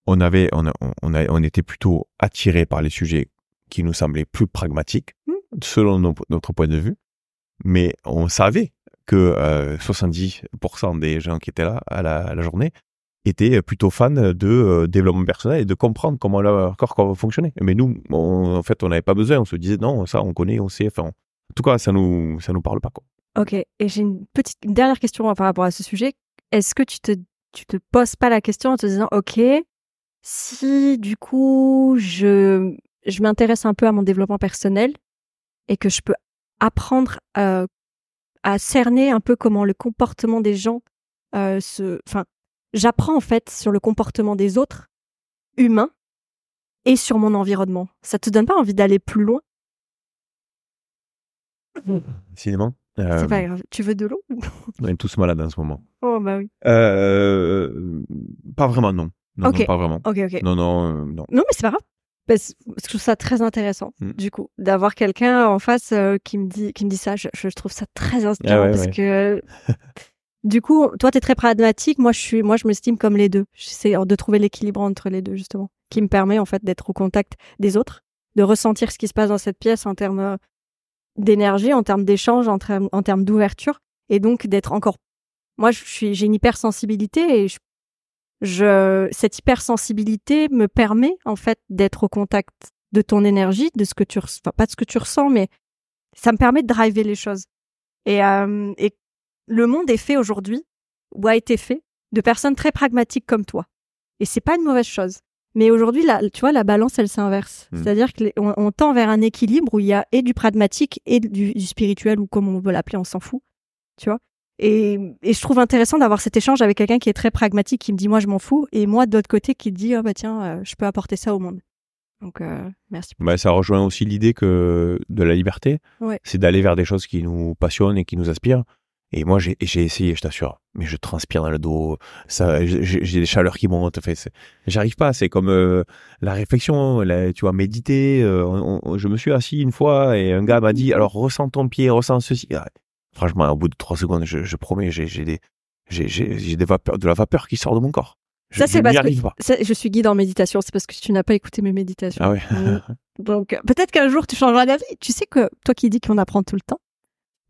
on avait, on, a- on, a- on était plutôt attirés par les sujets qui nous semblaient plus pragmatiques, Hmm. selon nos- notre point de vue. Mais on savait que euh, 70% des gens qui étaient là à la, à la journée étaient plutôt fans de euh, développement personnel et de comprendre comment leur corps va fonctionner. Mais nous, en fait, on n'avait pas besoin. On se disait non, ça, on connaît, on sait. Enfin, En tout cas, ça nous, ça nous parle pas, quoi. Ok. Et j'ai une petite dernière question par rapport à ce sujet. Est-ce que tu te, tu te poses pas la question en te disant, ok, si du coup je, je m'intéresse un peu à mon développement personnel et que je peux apprendre euh, à cerner un peu comment le comportement des gens euh, se, j'apprends en fait sur le comportement des autres humains et sur mon environnement. Ça te donne pas envie d'aller plus loin? Cinéma. C'est Euh, pas grave. Tu veux de l'eau on est tous malades en ce moment. Oh bah oui. Euh, pas vraiment, non. Non, pas vraiment. Ok ok. Non, non, euh, non. Non, mais c'est pas grave. Parce parce que je trouve ça très intéressant, Mm. du coup, d'avoir quelqu'un en face euh, qui me dit qui me dit ça. Je, je trouve ça très inspirant Ah ouais, parce ouais. que du coup, toi, t'es très pragmatique. Moi, je suis, moi, je m'estime comme les deux. J'essaie de trouver l'équilibre entre les deux, justement, qui me permet en fait d'être au contact des autres, de ressentir ce qui se passe dans cette pièce en termes euh, d'énergie, en termes d'échange, en termes, d'ouverture, et donc d'être encore. Moi, je suis, j'ai une hypersensibilité et je je, cette hypersensibilité me permet en fait d'être au contact de ton énergie, de ce que tu ressens, enfin, pas de ce que tu ressens, mais ça me permet de driver les choses. Et, euh, et le monde est fait aujourd'hui, ou a été fait, de personnes très pragmatiques comme toi. Et c'est pas une mauvaise chose. Mais aujourd'hui, tu vois, la balance, elle s'inverse. Mm. C'est-à-dire qu'on on tend vers un équilibre où il y a et du pragmatique et du, du spirituel, ou comme on veut l'appeler, on s'en fout. Tu vois et, et je trouve intéressant d'avoir cet échange avec quelqu'un qui est très pragmatique, qui me dit moi je m'en fous, et moi de l'autre côté qui dit ah bah tiens euh, je peux apporter ça au monde. Donc euh, merci. Bah, ça rejoint aussi l'idée que de la liberté, Ouais. c'est d'aller vers des choses qui nous passionnent et qui nous aspirent. Et moi, j'ai essayé, je t'assure, mais je transpire dans le dos, ça, j'ai des chaleurs qui montent. Enfin, j'arrive pas. C'est comme euh, la réflexion, la- tu vois, méditer. euh, on- on- je me suis assis une fois et un gars m'a dit, alors ressens ton pied, ressens ceci. Ah, franchement, au bout de trois secondes, je, je promets, j'ai des, j'ai des vapeurs, de la vapeur qui sort de mon corps. Je, Ça, c'est parce que- pas. Ça, je suis guide en méditation, c'est parce que tu n'as pas écouté mes méditations. Ah ouais. Mm. Donc peut-être qu'un jour tu changeras d'avis. Tu sais que toi qui dis qu'on apprend tout le temps,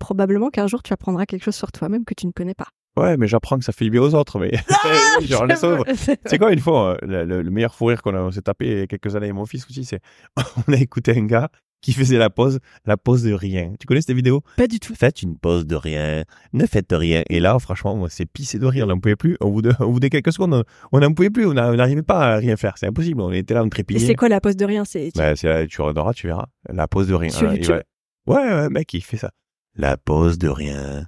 probablement qu'un jour tu apprendras quelque chose sur toi-même que tu ne connais pas. Ouais, mais j'apprends que ça fait du bien aux autres, mais genre les sauve. C'est quoi une fois, euh, le, le- le meilleur fou rire qu'on s'est tapé il y a quelques années avec mon fils aussi, c'est on a écouté un gars qui faisait la pause, la pause de rien. Tu connais cette vidéo? Pas du tout. Faites une pause de rien, ne faites rien. Et là, franchement, moi, c'est pissé de rire, on n'en pouvait plus. Au bout de, au bout de quelques secondes, on- n'en pouvait plus, on n'arrivait pas à rien faire. C'est impossible, on était là, on Et trépignait. c'est quoi la pose de rien? C'est Bah, là, tu regarderas, tu verras. La pause de rien. Sur YouTube Ouais, ouais, mec, il fait ça. La pause de rien.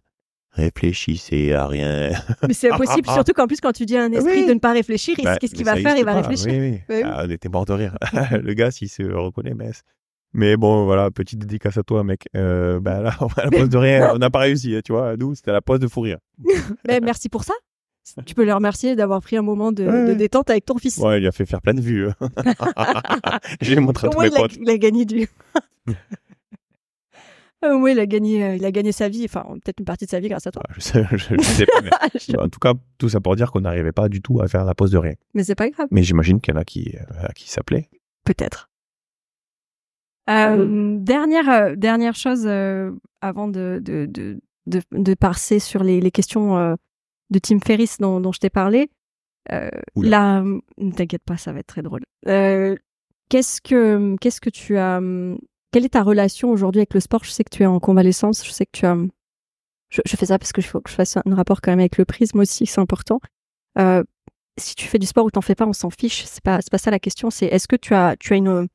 Réfléchissez à rien. mais c'est impossible. Surtout qu'en plus quand tu dis à un esprit Oui. de ne pas réfléchir, Bah, qu'est-ce qu'il va faire Il va pas. réfléchir. Oui, oui. Bah oui. Ah, on était mort de rire. le gars, s'il se reconnaît, mais... Mais bon, voilà, petite dédicace à toi, mec. Euh, bah là, on a la pause de rien, on n'a pas réussi, hein, tu vois. Nous, c'était la pause de fou rire. Mais merci pour ça. Tu peux le remercier d'avoir pris un moment de, Ouais. de détente avec ton fils. Ouais, il a fait faire plein de vues. hein. J'ai montré à tous mes il a, potes. il a gagné du. Au moins, il a gagné, euh, il a gagné sa vie, enfin peut-être une partie de sa vie grâce à toi. Je sais, je, je sais pas, mais Je- en tout cas, tout ça pour dire qu'on n'arrivait pas du tout à faire la pause de rien. Mais c'est pas grave. Mais j'imagine qu'il y en a qui, euh, à qui s'appelait. Peut-être. Euh, dernière, euh, dernière chose euh, avant de, de, de, de, de passer sur les, les questions euh, de Tim Ferriss dont, dont je t'ai parlé. Euh, là, ne t'inquiète pas, ça va être très drôle. Euh, qu'est-ce que, qu'est-ce que tu as, hum, quelle est ta relation aujourd'hui avec le sport? Je sais que tu es en convalescence, je sais que tu as, je, je fais ça parce qu'il faut que je fasse un rapport quand même avec le prisme aussi, c'est important. Euh, si tu fais du sport ou t'en fais pas, on s'en fiche. C'est pas, pas ça la question. C'est est-ce que tu as, tu as une,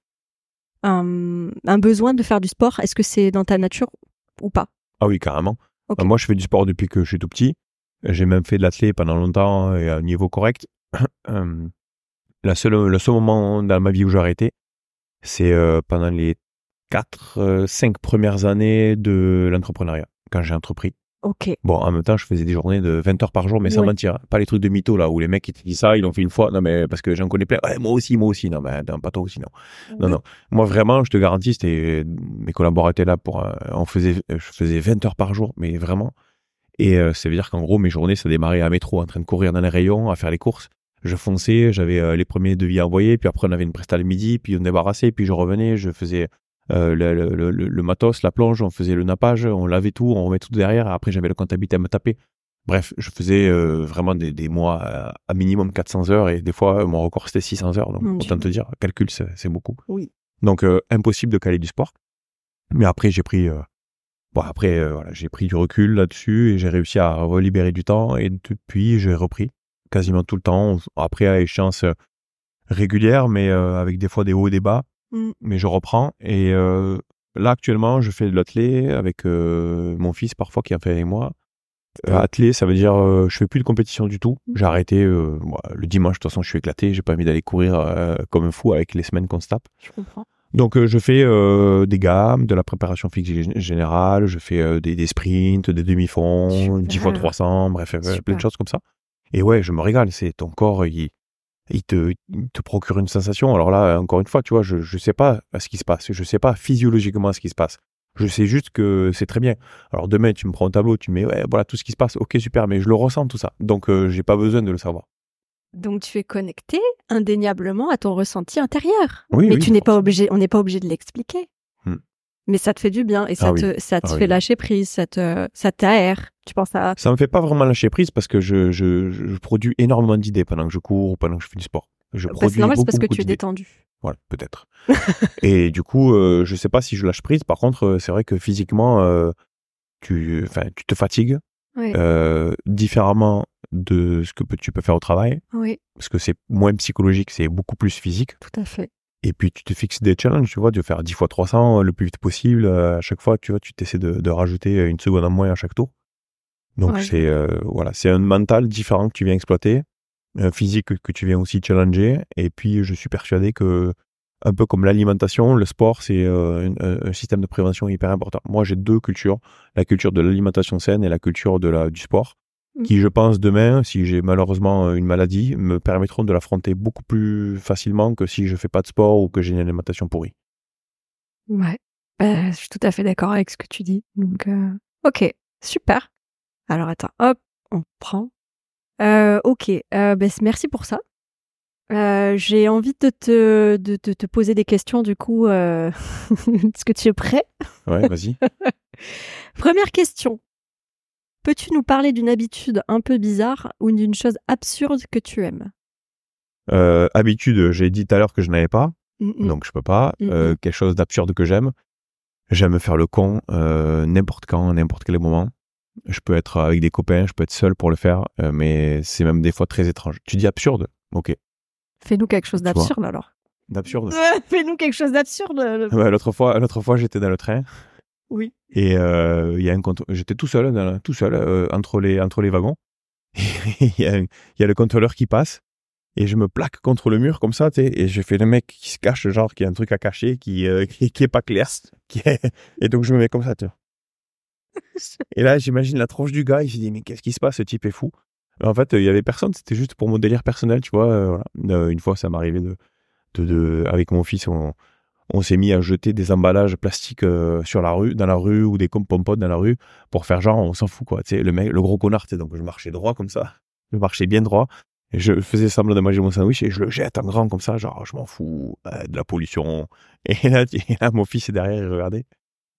un, un besoin de faire du sport? Est-ce que c'est dans ta nature ou pas? Ah oui, carrément. Moi, je fais du sport depuis que je suis tout petit. J'ai même fait de l'athlé pendant longtemps et à un niveau correct. Euh, la seule, le seul moment dans ma vie où j'ai arrêté, c'est euh, pendant les 4, 5 premières années de l'entrepreneuriat, quand j'ai entrepris. Ok. Bon, en même temps, je faisais des journées de 20 heures par jour, mais sans Ouais. mentir. hein. Pas les trucs de mytho, là, où les mecs, ils te disent ça, ils l'ont fait une fois. Non, mais parce que j'en connais plein. Ouais, moi aussi, moi aussi. Non, mais pas toi aussi, non. Non, non. Moi, vraiment, je te garantis, c'était, mes collaborateurs étaient là pour, euh, on faisait, je faisais 20 heures par jour, mais vraiment. Et euh, ça veut dire qu'en gros, mes journées, ça démarrait à métro, en train de courir dans les rayons, à faire les courses. Je fonçais, j'avais euh, les premiers devis à envoyer, puis après, on avait une presta le midi, puis on débarrassait, puis je revenais, je faisais euh, le, le, le, le matos, la plonge, on faisait le nappage, on lavait tout, on remet tout derrière. Après, j'avais le comptabilité à me taper. Bref, je faisais euh, vraiment des, des mois à, à minimum 400 heures et des fois, mon record, c'était 600 heures. Donc, autant te dire, calcul, c'est beaucoup. Oui. Donc, euh, impossible de caler du sport. Mais après, j'ai pris, euh, Bon, après, euh, voilà, j'ai pris du recul là-dessus et j'ai réussi à relibérer du temps et depuis, j'ai repris quasiment tout le temps. Après, à échéance euh, régulière, mais euh, avec des fois des hauts et des bas. Mm. Mais je reprends et euh, là, actuellement, je fais de l'athlé avec euh, mon fils parfois qui en fait avec moi. Euh, athlé, ça veut dire euh, je fais plus de compétition du tout. J'ai arrêté moi, le dimanche. De toute façon, je suis éclaté. J'ai pas envie d'aller courir comme un fou avec les semaines qu'on se tape. Je comprends. Donc je fais des gammes, de la préparation physique gé- générale, je fais des, des sprints, des demi-fonds, Super. 10 fois 300, bref, plein de choses comme ça. Et ouais, je me régale, c'est ton corps, il, il, te, il te procure une sensation. Alors là, encore une fois, tu vois, je je sais pas ce qui se passe, je sais pas physiologiquement ce qui se passe. Je sais juste que c'est très bien. Alors demain, tu me prends un tableau, tu mets ouais, voilà tout ce qui se passe, ok super, mais je le ressens tout ça. Donc euh, j'ai pas besoin de le savoir. Donc tu es connecté indéniablement à ton ressenti intérieur. Oui, mais oui, tu n'es pas obligé, on n'est pas obligé de l'expliquer. Mais ça te fait du bien et ça Ah oui. te, ça te Ah fait oui. lâcher prise, ça te, ça t'aère. Tu penses à, Ça me fait pas vraiment lâcher prise parce que je, je, je produis énormément d'idées pendant que je cours ou pendant que je fais du sport. Je Bah, c'est produis normal, c'est parce que tu es détendu. Voilà, peut-être. et du coup, euh, je sais pas si je lâche prise. Par contre, euh, c'est vrai que physiquement, euh, tu, enfin, tu te fatigues Oui, euh, différemment de ce que tu peux faire au travail, oui, parce que c'est moins psychologique, c'est beaucoup plus physique. tout à fait. Et puis tu te fixes des challenges, tu vois, de faire 10 fois 300 le plus vite possible. euh, à chaque fois, tu vois, tu t'essaies de, de rajouter une seconde en moins à chaque tour. Donc Ouais. c'est euh, voilà, c'est un mental différent que tu viens exploiter, un physique que, que tu viens aussi challenger. Et puis je suis persuadé que un peu comme l'alimentation, le sport c'est euh, un, un système de prévention hyper important. Moi j'ai deux cultures, la culture de l'alimentation saine et la culture de la du sport. Qui je pense demain, si j'ai malheureusement une maladie, me permettront de l'affronter beaucoup plus facilement que si je fais pas de sport ou que j'ai une alimentation pourrie. Ouais. Bah, je suis tout à fait d'accord avec ce que tu dis. Donc, euh, ok, super. Alors attends, hop, on prend. Euh, ok, euh, bah, merci pour ça. Euh, J'ai envie de te, de, de te poser des questions du coup. Euh... Est-ce que tu es prêt? Ouais, vas-y. Première question. Peux-tu nous parler d'une habitude un peu bizarre ou d'une chose absurde que tu aimes? Euh, habitude, j'ai dit tout à l'heure que je n'avais pas, Mm, donc je peux pas. Mm, Euh, quelque chose d'absurde que j'aime. J'aime faire le con euh, n'importe quand, n'importe quel moment. Je peux être avec des copains, je peux être seul pour le faire, mais c'est même des fois très étrange. Tu dis absurde? Ok. Fais-nous quelque chose d'absurde alors. D'absurde? Fais-nous quelque chose d'absurde. L'autre fois, l'autre fois, j'étais dans le train. Oui. Et euh, il y a un j'étais tout seul, dans tout seul euh, entre les entre les wagons. Il y, a y le contrôleur qui passe et je me plaque contre le mur comme ça, tu sais, et je fais le mec qui se cache, genre qui a un truc à cacher, qui euh, qui, qui est pas clair, qui est- et donc je me mets comme ça. tu vois. Et là, j'imagine la tronche du gars. Il s'est dit mais qu'est-ce qui se passe Ce type est fou? En fait, il y avait personne. C'était juste pour mon délire personnel, tu vois. euh, voilà. Euh, une fois, ça m'arrivait de, de, de avec mon fils, on, on s'est mis à jeter des emballages plastiques euh, sur la rue, dans la rue ou des compotes dans la rue pour faire genre on s'en fout quoi. Tu sais, le mec, le gros connard. tu sais, Donc je marchais droit comme ça. Je marchais bien droit. Et je faisais semblant de manger mon sandwich et je le jette en grand comme ça, genre je m'en fous euh, de la pollution. Et là, tu- et là, mon fils est derrière, il regardait.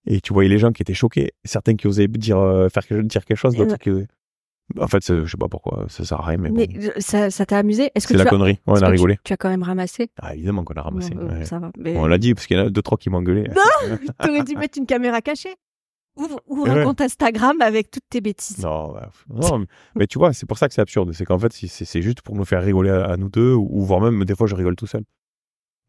Et tu voyais les gens qui étaient choqués, certains qui osaient dire euh, faire dire quelque chose, d'autres qui en fait, je sais pas pourquoi, ça sert à rien, mais, Mais bon. ça ça t'a amusé? Est-ce que c'est la as, connerie. Ouais, on a tu- rigolé. Tu, as quand même ramassé? Ah, évidemment qu'on a ramassé. Bon, ouais. Ça va. Mais... On l'a dit, parce qu'il y en a deux, trois qui m'ont engueulé. T'aurais dû mettre une caméra cachée. Ouvre, ouvre Ouais. un compte Instagram avec toutes tes bêtises. non, bah, non, mais- tu vois, c'est pour ça que c'est absurde. C'est qu'en fait, c'est c'est juste pour nous faire rigoler à, à nous deux, ou, ou voire même, des fois, je rigole tout seul.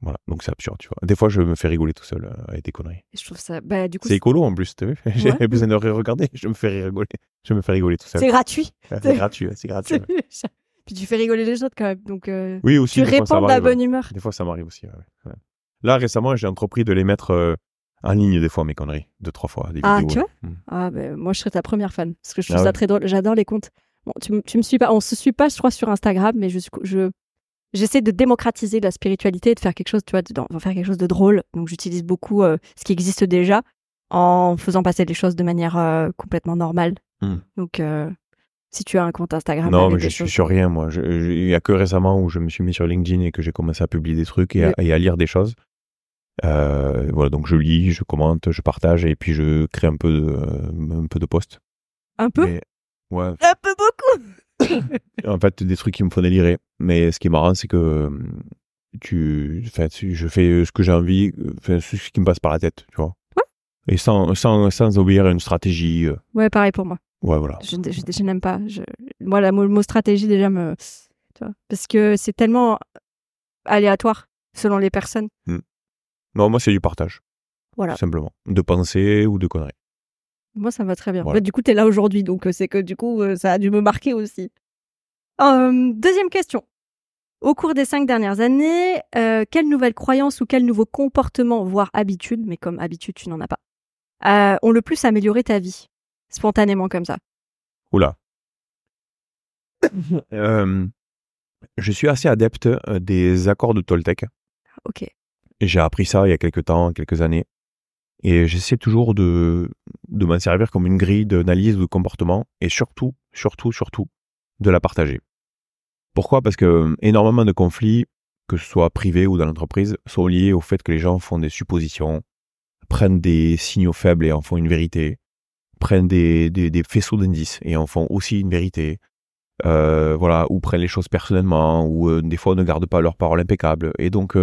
Voilà, donc c'est absurde, tu vois. Des fois, je me fais rigoler tout seul euh, avec des conneries. Je trouve ça. Bah, du coup, C'est écolo en plus, t'as vu? J'ai Ouais. besoin de regarder, je me fais rigoler. Je me fais rigoler tout seul. c'est gratuit. C'est gratuit, c'est gratuit. ouais. Puis tu fais rigoler les autres quand même. Donc, euh, Oui, aussi. tu répands de la bonne humeur. Des fois, ça m'arrive aussi. ouais. Là, récemment, j'ai entrepris de les mettre euh, en ligne des fois, mes conneries. Deux, trois fois. Des Ah, vidéos, tu vois? Mm. Ah, ben moi, je serais ta première fan. Parce que je trouve Ah ça très drôle. J'adore les comptes. Bon, tu, tu me suis pas. On se suit pas, je crois, sur Instagram, mais je, je, j'essaie de démocratiser la spiritualité et de faire quelque chose, tu vois, de, faire quelque chose de drôle. Donc, j'utilise beaucoup euh, ce qui existe déjà en faisant passer les choses de manière euh, complètement normale. Hmm. Donc, euh, si tu as un compte Instagram, Non, mais je des suis choses- sur rien, moi. Il y a que récemment où je me suis mis sur LinkedIn et que j'ai commencé à publier des trucs et, à, et à lire des choses. Voilà, donc je lis, je commente, je partage et puis je crée un peu de, un peu de posts. Un peu? Mais, ouais, Un peu beaucoup en fait, des trucs qui me font délirer. Mais ce qui est marrant, c'est que euh, tu, enfin, je fais ce que j'ai envie, euh, enfin, ce qui me passe par la tête, tu vois. Ouais. Et sans, sans, sans obéir à une stratégie. euh, Ouais, pareil pour moi. Ouais, voilà. Je, je, je n'aime pas. Je... Moi, le mot, stratégie, déjà, me. Tu vois, parce que c'est tellement aléatoire selon les personnes. Non, moi, c'est du partage. Voilà. tout Simplement. De pensée ou de conneries. Moi, ça va très bien. Voilà. Bah, du coup, tu es là aujourd'hui, donc euh, c'est que du coup, euh, ça a dû me marquer aussi. Euh, deuxième question. Au cours des cinq dernières années, euh, quelle nouvelle croyance ou quel nouveau comportement, voire habitude, mais comme habitude, tu n'en as pas, euh, ont le plus amélioré ta vie? Spontanément comme ça. Oula. Euh, je suis assez adepte des accords de Toltec. Ok. Et J'ai appris ça il y a quelques temps, quelques années. Et j'essaie toujours de, de m'en servir comme une grille d'analyse de comportement et surtout, surtout, surtout, de la partager. Pourquoi? Parce que euh, énormément de conflits, que ce soit privé ou dans l'entreprise, sont liés au fait que les gens font des suppositions, prennent des signaux faibles et en font une vérité, prennent des, faisceaux d'indices et en font aussi une vérité, euh, voilà, ou prennent les choses personnellement, ou euh, des fois ne gardent pas leur parole impeccable. Et donc,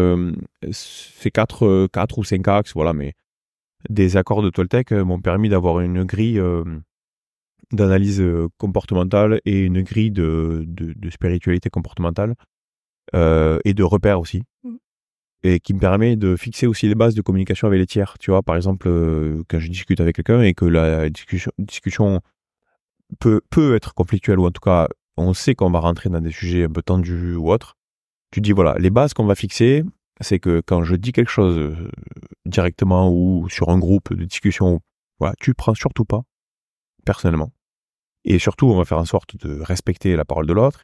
ces quatre, quatre ou cinq axes, voilà, mais des accords de Toltec m'ont permis d'avoir une grille d'analyse euh, comportementale et une grille de, de, de spiritualité comportementale euh, et de repères aussi. Mhm. Et qui me permet de fixer aussi les bases de communication avec les tiers. Tu vois, par exemple, euh, quand je discute avec quelqu'un et que la discussion, discussion peut, peut être conflictuelle, ou en tout cas, on sait qu'on va rentrer dans des sujets un peu tendus ou autres, tu dis voilà, les bases qu'on va fixer, c'est que quand je dis quelque chose directement ou sur un groupe de discussion, voilà, tu prends surtout pas personnellement. Et surtout, on va faire en sorte de respecter la parole de l'autre.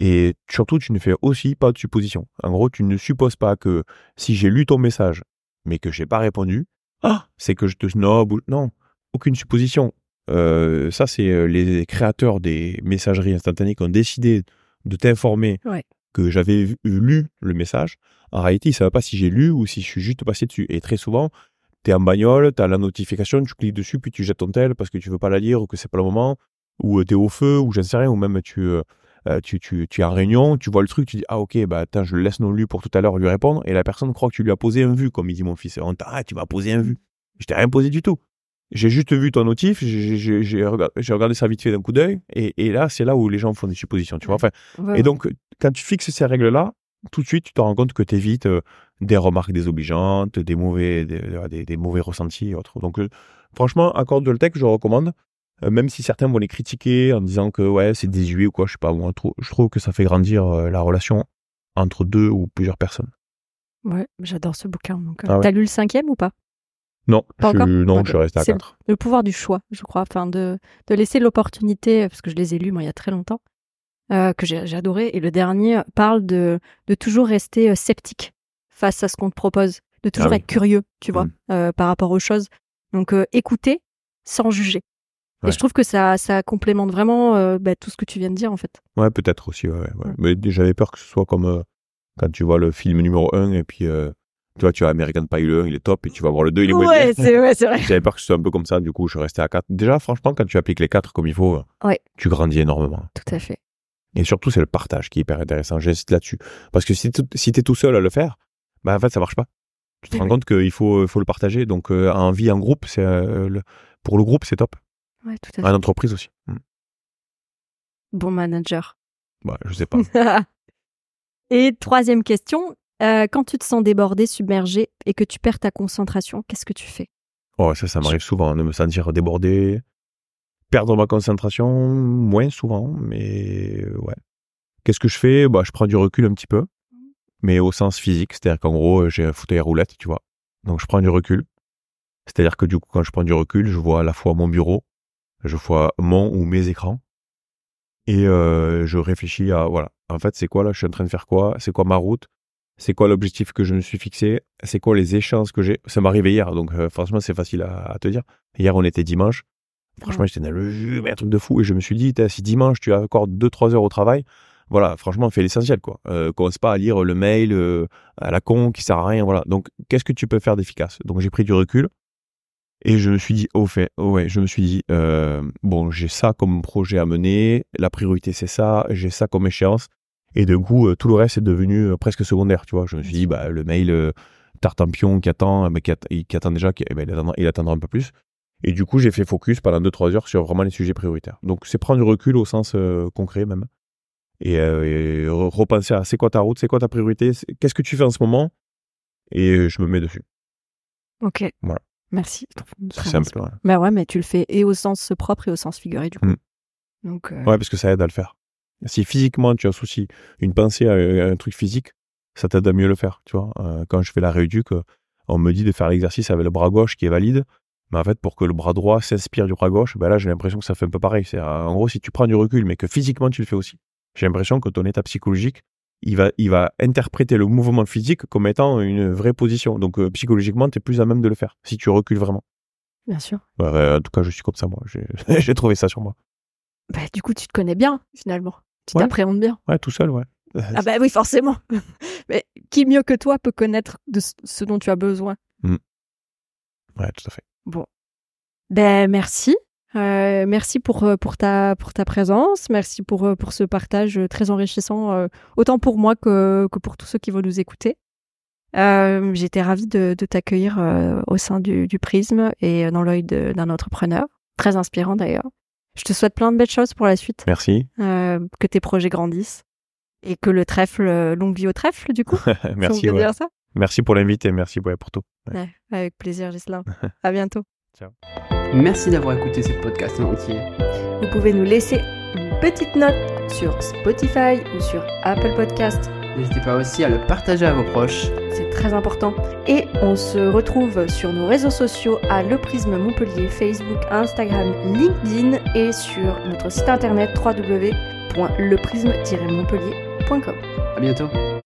Et surtout, tu ne fais aussi pas de supposition. En gros, tu ne supposes pas que si j'ai lu ton message, mais que j'ai pas répondu, ah, c'est que je te snob ou non, aucune supposition. Euh, ça, c'est euh, les créateurs des messageries instantanées qui ont décidé de t'informer Ouais. que j'avais lu le message. En réalité, ils ne savent pas si j'ai lu ou si je suis juste passé dessus. Et très souvent, tu es en bagnole, tu as la notification, tu cliques dessus, puis tu jettes ton tel parce que tu veux pas la lire ou que c'est pas le moment, ou tu es au feu, ou j'en sais rien, ou même tu, euh, euh, tu, tu, tu es en réunion, tu vois le truc, tu dis Ah, ok, bah attends, je le laisse non lu pour tout à l'heure lui répondre, et la personne croit que tu lui as posé un vu, comme il dit mon fils. On t'a- Ah, tu m'as posé un vu. Je t'ai rien posé du tout. J'ai juste vu ton notif, j'ai- regardé, ça vite fait d'un coup d'œil, et, et là, c'est là où les gens font des suppositions, tu vois. Enfin, Ouais, et donc, quand tu fixes ces règles-là, tout de suite, tu te rends compte que tu évites des remarques désobligeantes, des mauvais, des, des- des mauvais ressentis et autres. Donc, euh, franchement, accord de Toltec, je recommande. Euh, même si certains vont les critiquer en disant que ouais, c'est désuet ou quoi, je sais pas, moi, je trouve que ça fait grandir euh, la relation entre deux ou plusieurs personnes. ouais, j'adore ce bouquin. Donc, euh, Ah ouais. T'as lu le cinquième ou pas? Non, Pas je, encore? non, je resté à C'est- 4. Le pouvoir du choix, je crois. Enfin, de, de laisser l'opportunité, parce que je les ai lus, moi, il y a très longtemps, euh, que j'ai j'ai adoré. Et le dernier parle de, de toujours rester euh, sceptique face à ce qu'on te propose, de toujours oui. être curieux, tu vois, Mm. euh, par rapport aux choses. Donc, écouter sans juger. Ouais. Et je trouve que ça, ça complémente vraiment euh, bah, tout ce que tu viens de dire, en fait. Ouais, peut-être aussi, ouais, ouais. Mais j'avais peur que ce soit comme euh, quand tu vois le film numéro 1 et puis euh, tu vois, tu as American Pie le 1, il est top, et tu vas voir le 2, il est moins bien. c'est ouais, c'est vrai. J'avais peur que ce soit un peu comme ça, du coup, je restais à 4. Déjà, franchement, quand tu appliques les 4 comme il faut, tu grandis énormément. Tout à fait. Et surtout, c'est le partage qui est hyper intéressant. J'insiste là-dessus. Parce que si tu si es tout seul à le faire, bah, en fait, ça marche pas. Tu te rends oui. compte qu'il faut, faut le partager. Donc, en vie en groupe, c'est le- pour le groupe, c'est top. Ouais, tout à fait. En entreprise aussi. Hmm. Bon manager. Bah, je sais pas. Et troisième question, euh, quand tu te sens débordé, submergé et que tu perds ta concentration, qu'est-ce que tu fais? Oh, ça, ça m'arrive souvent de me sentir débordé. Perdre ma concentration, moins souvent, mais euh, ouais. Qu'est-ce que je fais? Bah, Je prends du recul un petit peu, mais au sens physique. C'est-à-dire qu'en gros, j'ai un fauteuil à roulette, tu vois. Donc, je prends du recul. C'est-à-dire que du coup, quand je prends du recul, je vois à la fois mon bureau, je vois mon ou mes écrans, et euh, je réfléchis à, voilà, en fait, c'est quoi là Je suis en train de faire quoi? C'est quoi ma route? C'est quoi l'objectif que je me suis fixé? C'est quoi les échanges que j'ai? Ça m'est arrivé hier, donc euh, franchement, c'est facile à, à te dire. Hier, on était dimanche. Franchement, j'étais dans le jus, mais un truc de fou. Et je me suis dit, si dimanche, tu accordes 2-3 heures au travail, voilà, franchement, fais l'essentiel, quoi. Euh, commence pas à lire le mail euh, à la con qui sert à rien, voilà. Donc, qu'est-ce que tu peux faire d'efficace? Donc, j'ai pris du recul et je me suis dit, au fait, oh ouais, je me suis dit, euh, bon, j'ai ça comme projet à mener, la priorité c'est ça, j'ai ça comme échéance. Et de coup, euh, tout le reste est devenu euh, presque secondaire, tu vois. Je me suis dit, bah, le mail, euh, Tartampion qui attend, mais qui, att- qui attend déjà, qui, eh ben, il, attendra, il attendra un peu plus. Et du coup, j'ai fait focus pendant 2-3 heures sur vraiment les sujets prioritaires. Donc, c'est prendre du recul au sens euh, concret même. Et, et re- repenser à c'est quoi ta route, c'est quoi ta priorité, qu'est-ce que tu fais en ce moment? Et je me mets dessus. Ok. Voilà. Merci. C'est simple. Ouais. Bah ouais, mais tu le fais et au sens propre et au sens figuré du coup. Mm. Donc, euh, Ouais, parce que ça aide à le faire. Si physiquement tu associes une pensée à, à un truc physique, ça t'aide à mieux le faire. Tu vois, Euh, quand je fais la rééduque, euh, on me dit de faire l'exercice avec le bras gauche qui est valide. Mais en fait, pour que le bras droit s'inspire du bras gauche, ben là, j'ai l'impression que ça fait un peu pareil. C'est, euh, en gros, si tu prends du recul, mais que physiquement tu le fais aussi, j'ai l'impression que ton état psychologique, il va, il va interpréter le mouvement physique comme étant une vraie position. Donc, euh, psychologiquement, tu es plus à même de le faire si tu recules vraiment. bien sûr. Ouais, en tout cas, je suis comme ça, moi. J'ai, trouvé ça sur moi. Bah, du coup, tu te connais bien finalement. Tu Ouais. t'appréhendes bien. Ouais, tout seul, ouais. Ah bah oui, forcément. mais qui mieux que toi peut connaître de ce- dont tu as besoin? Ouais, tout à fait. Bon. Ben merci. Euh, merci pour, euh, pour, ta, pour ta présence. Merci pour, euh, pour ce partage très enrichissant, euh, autant pour moi que, que pour tous ceux qui vont nous écouter. Euh, J'étais ravie de, de t'accueillir au sein du, du prisme et dans l'œil d'un entrepreneur. Très inspirant d'ailleurs. Je te souhaite plein de belles choses pour la suite. Merci. Que tes projets grandissent. Et que le trèfle, longue vie au trèfle, du coup. si on merci, peut ouais. dire ça. Merci pour l'invite et merci ouais, pour tout. Ouais. Avec plaisir, Gislain. à bientôt. Merci d'avoir écouté ce podcast en entier. Vous pouvez nous laisser une petite note sur Spotify ou sur Apple Podcast. N'hésitez pas aussi à le partager à vos proches. C'est très important. Et on se retrouve sur nos réseaux sociaux à Le Prisme Montpellier, Facebook, Instagram, LinkedIn et sur notre site internet www.leprisme-montpellier.com. À bientôt.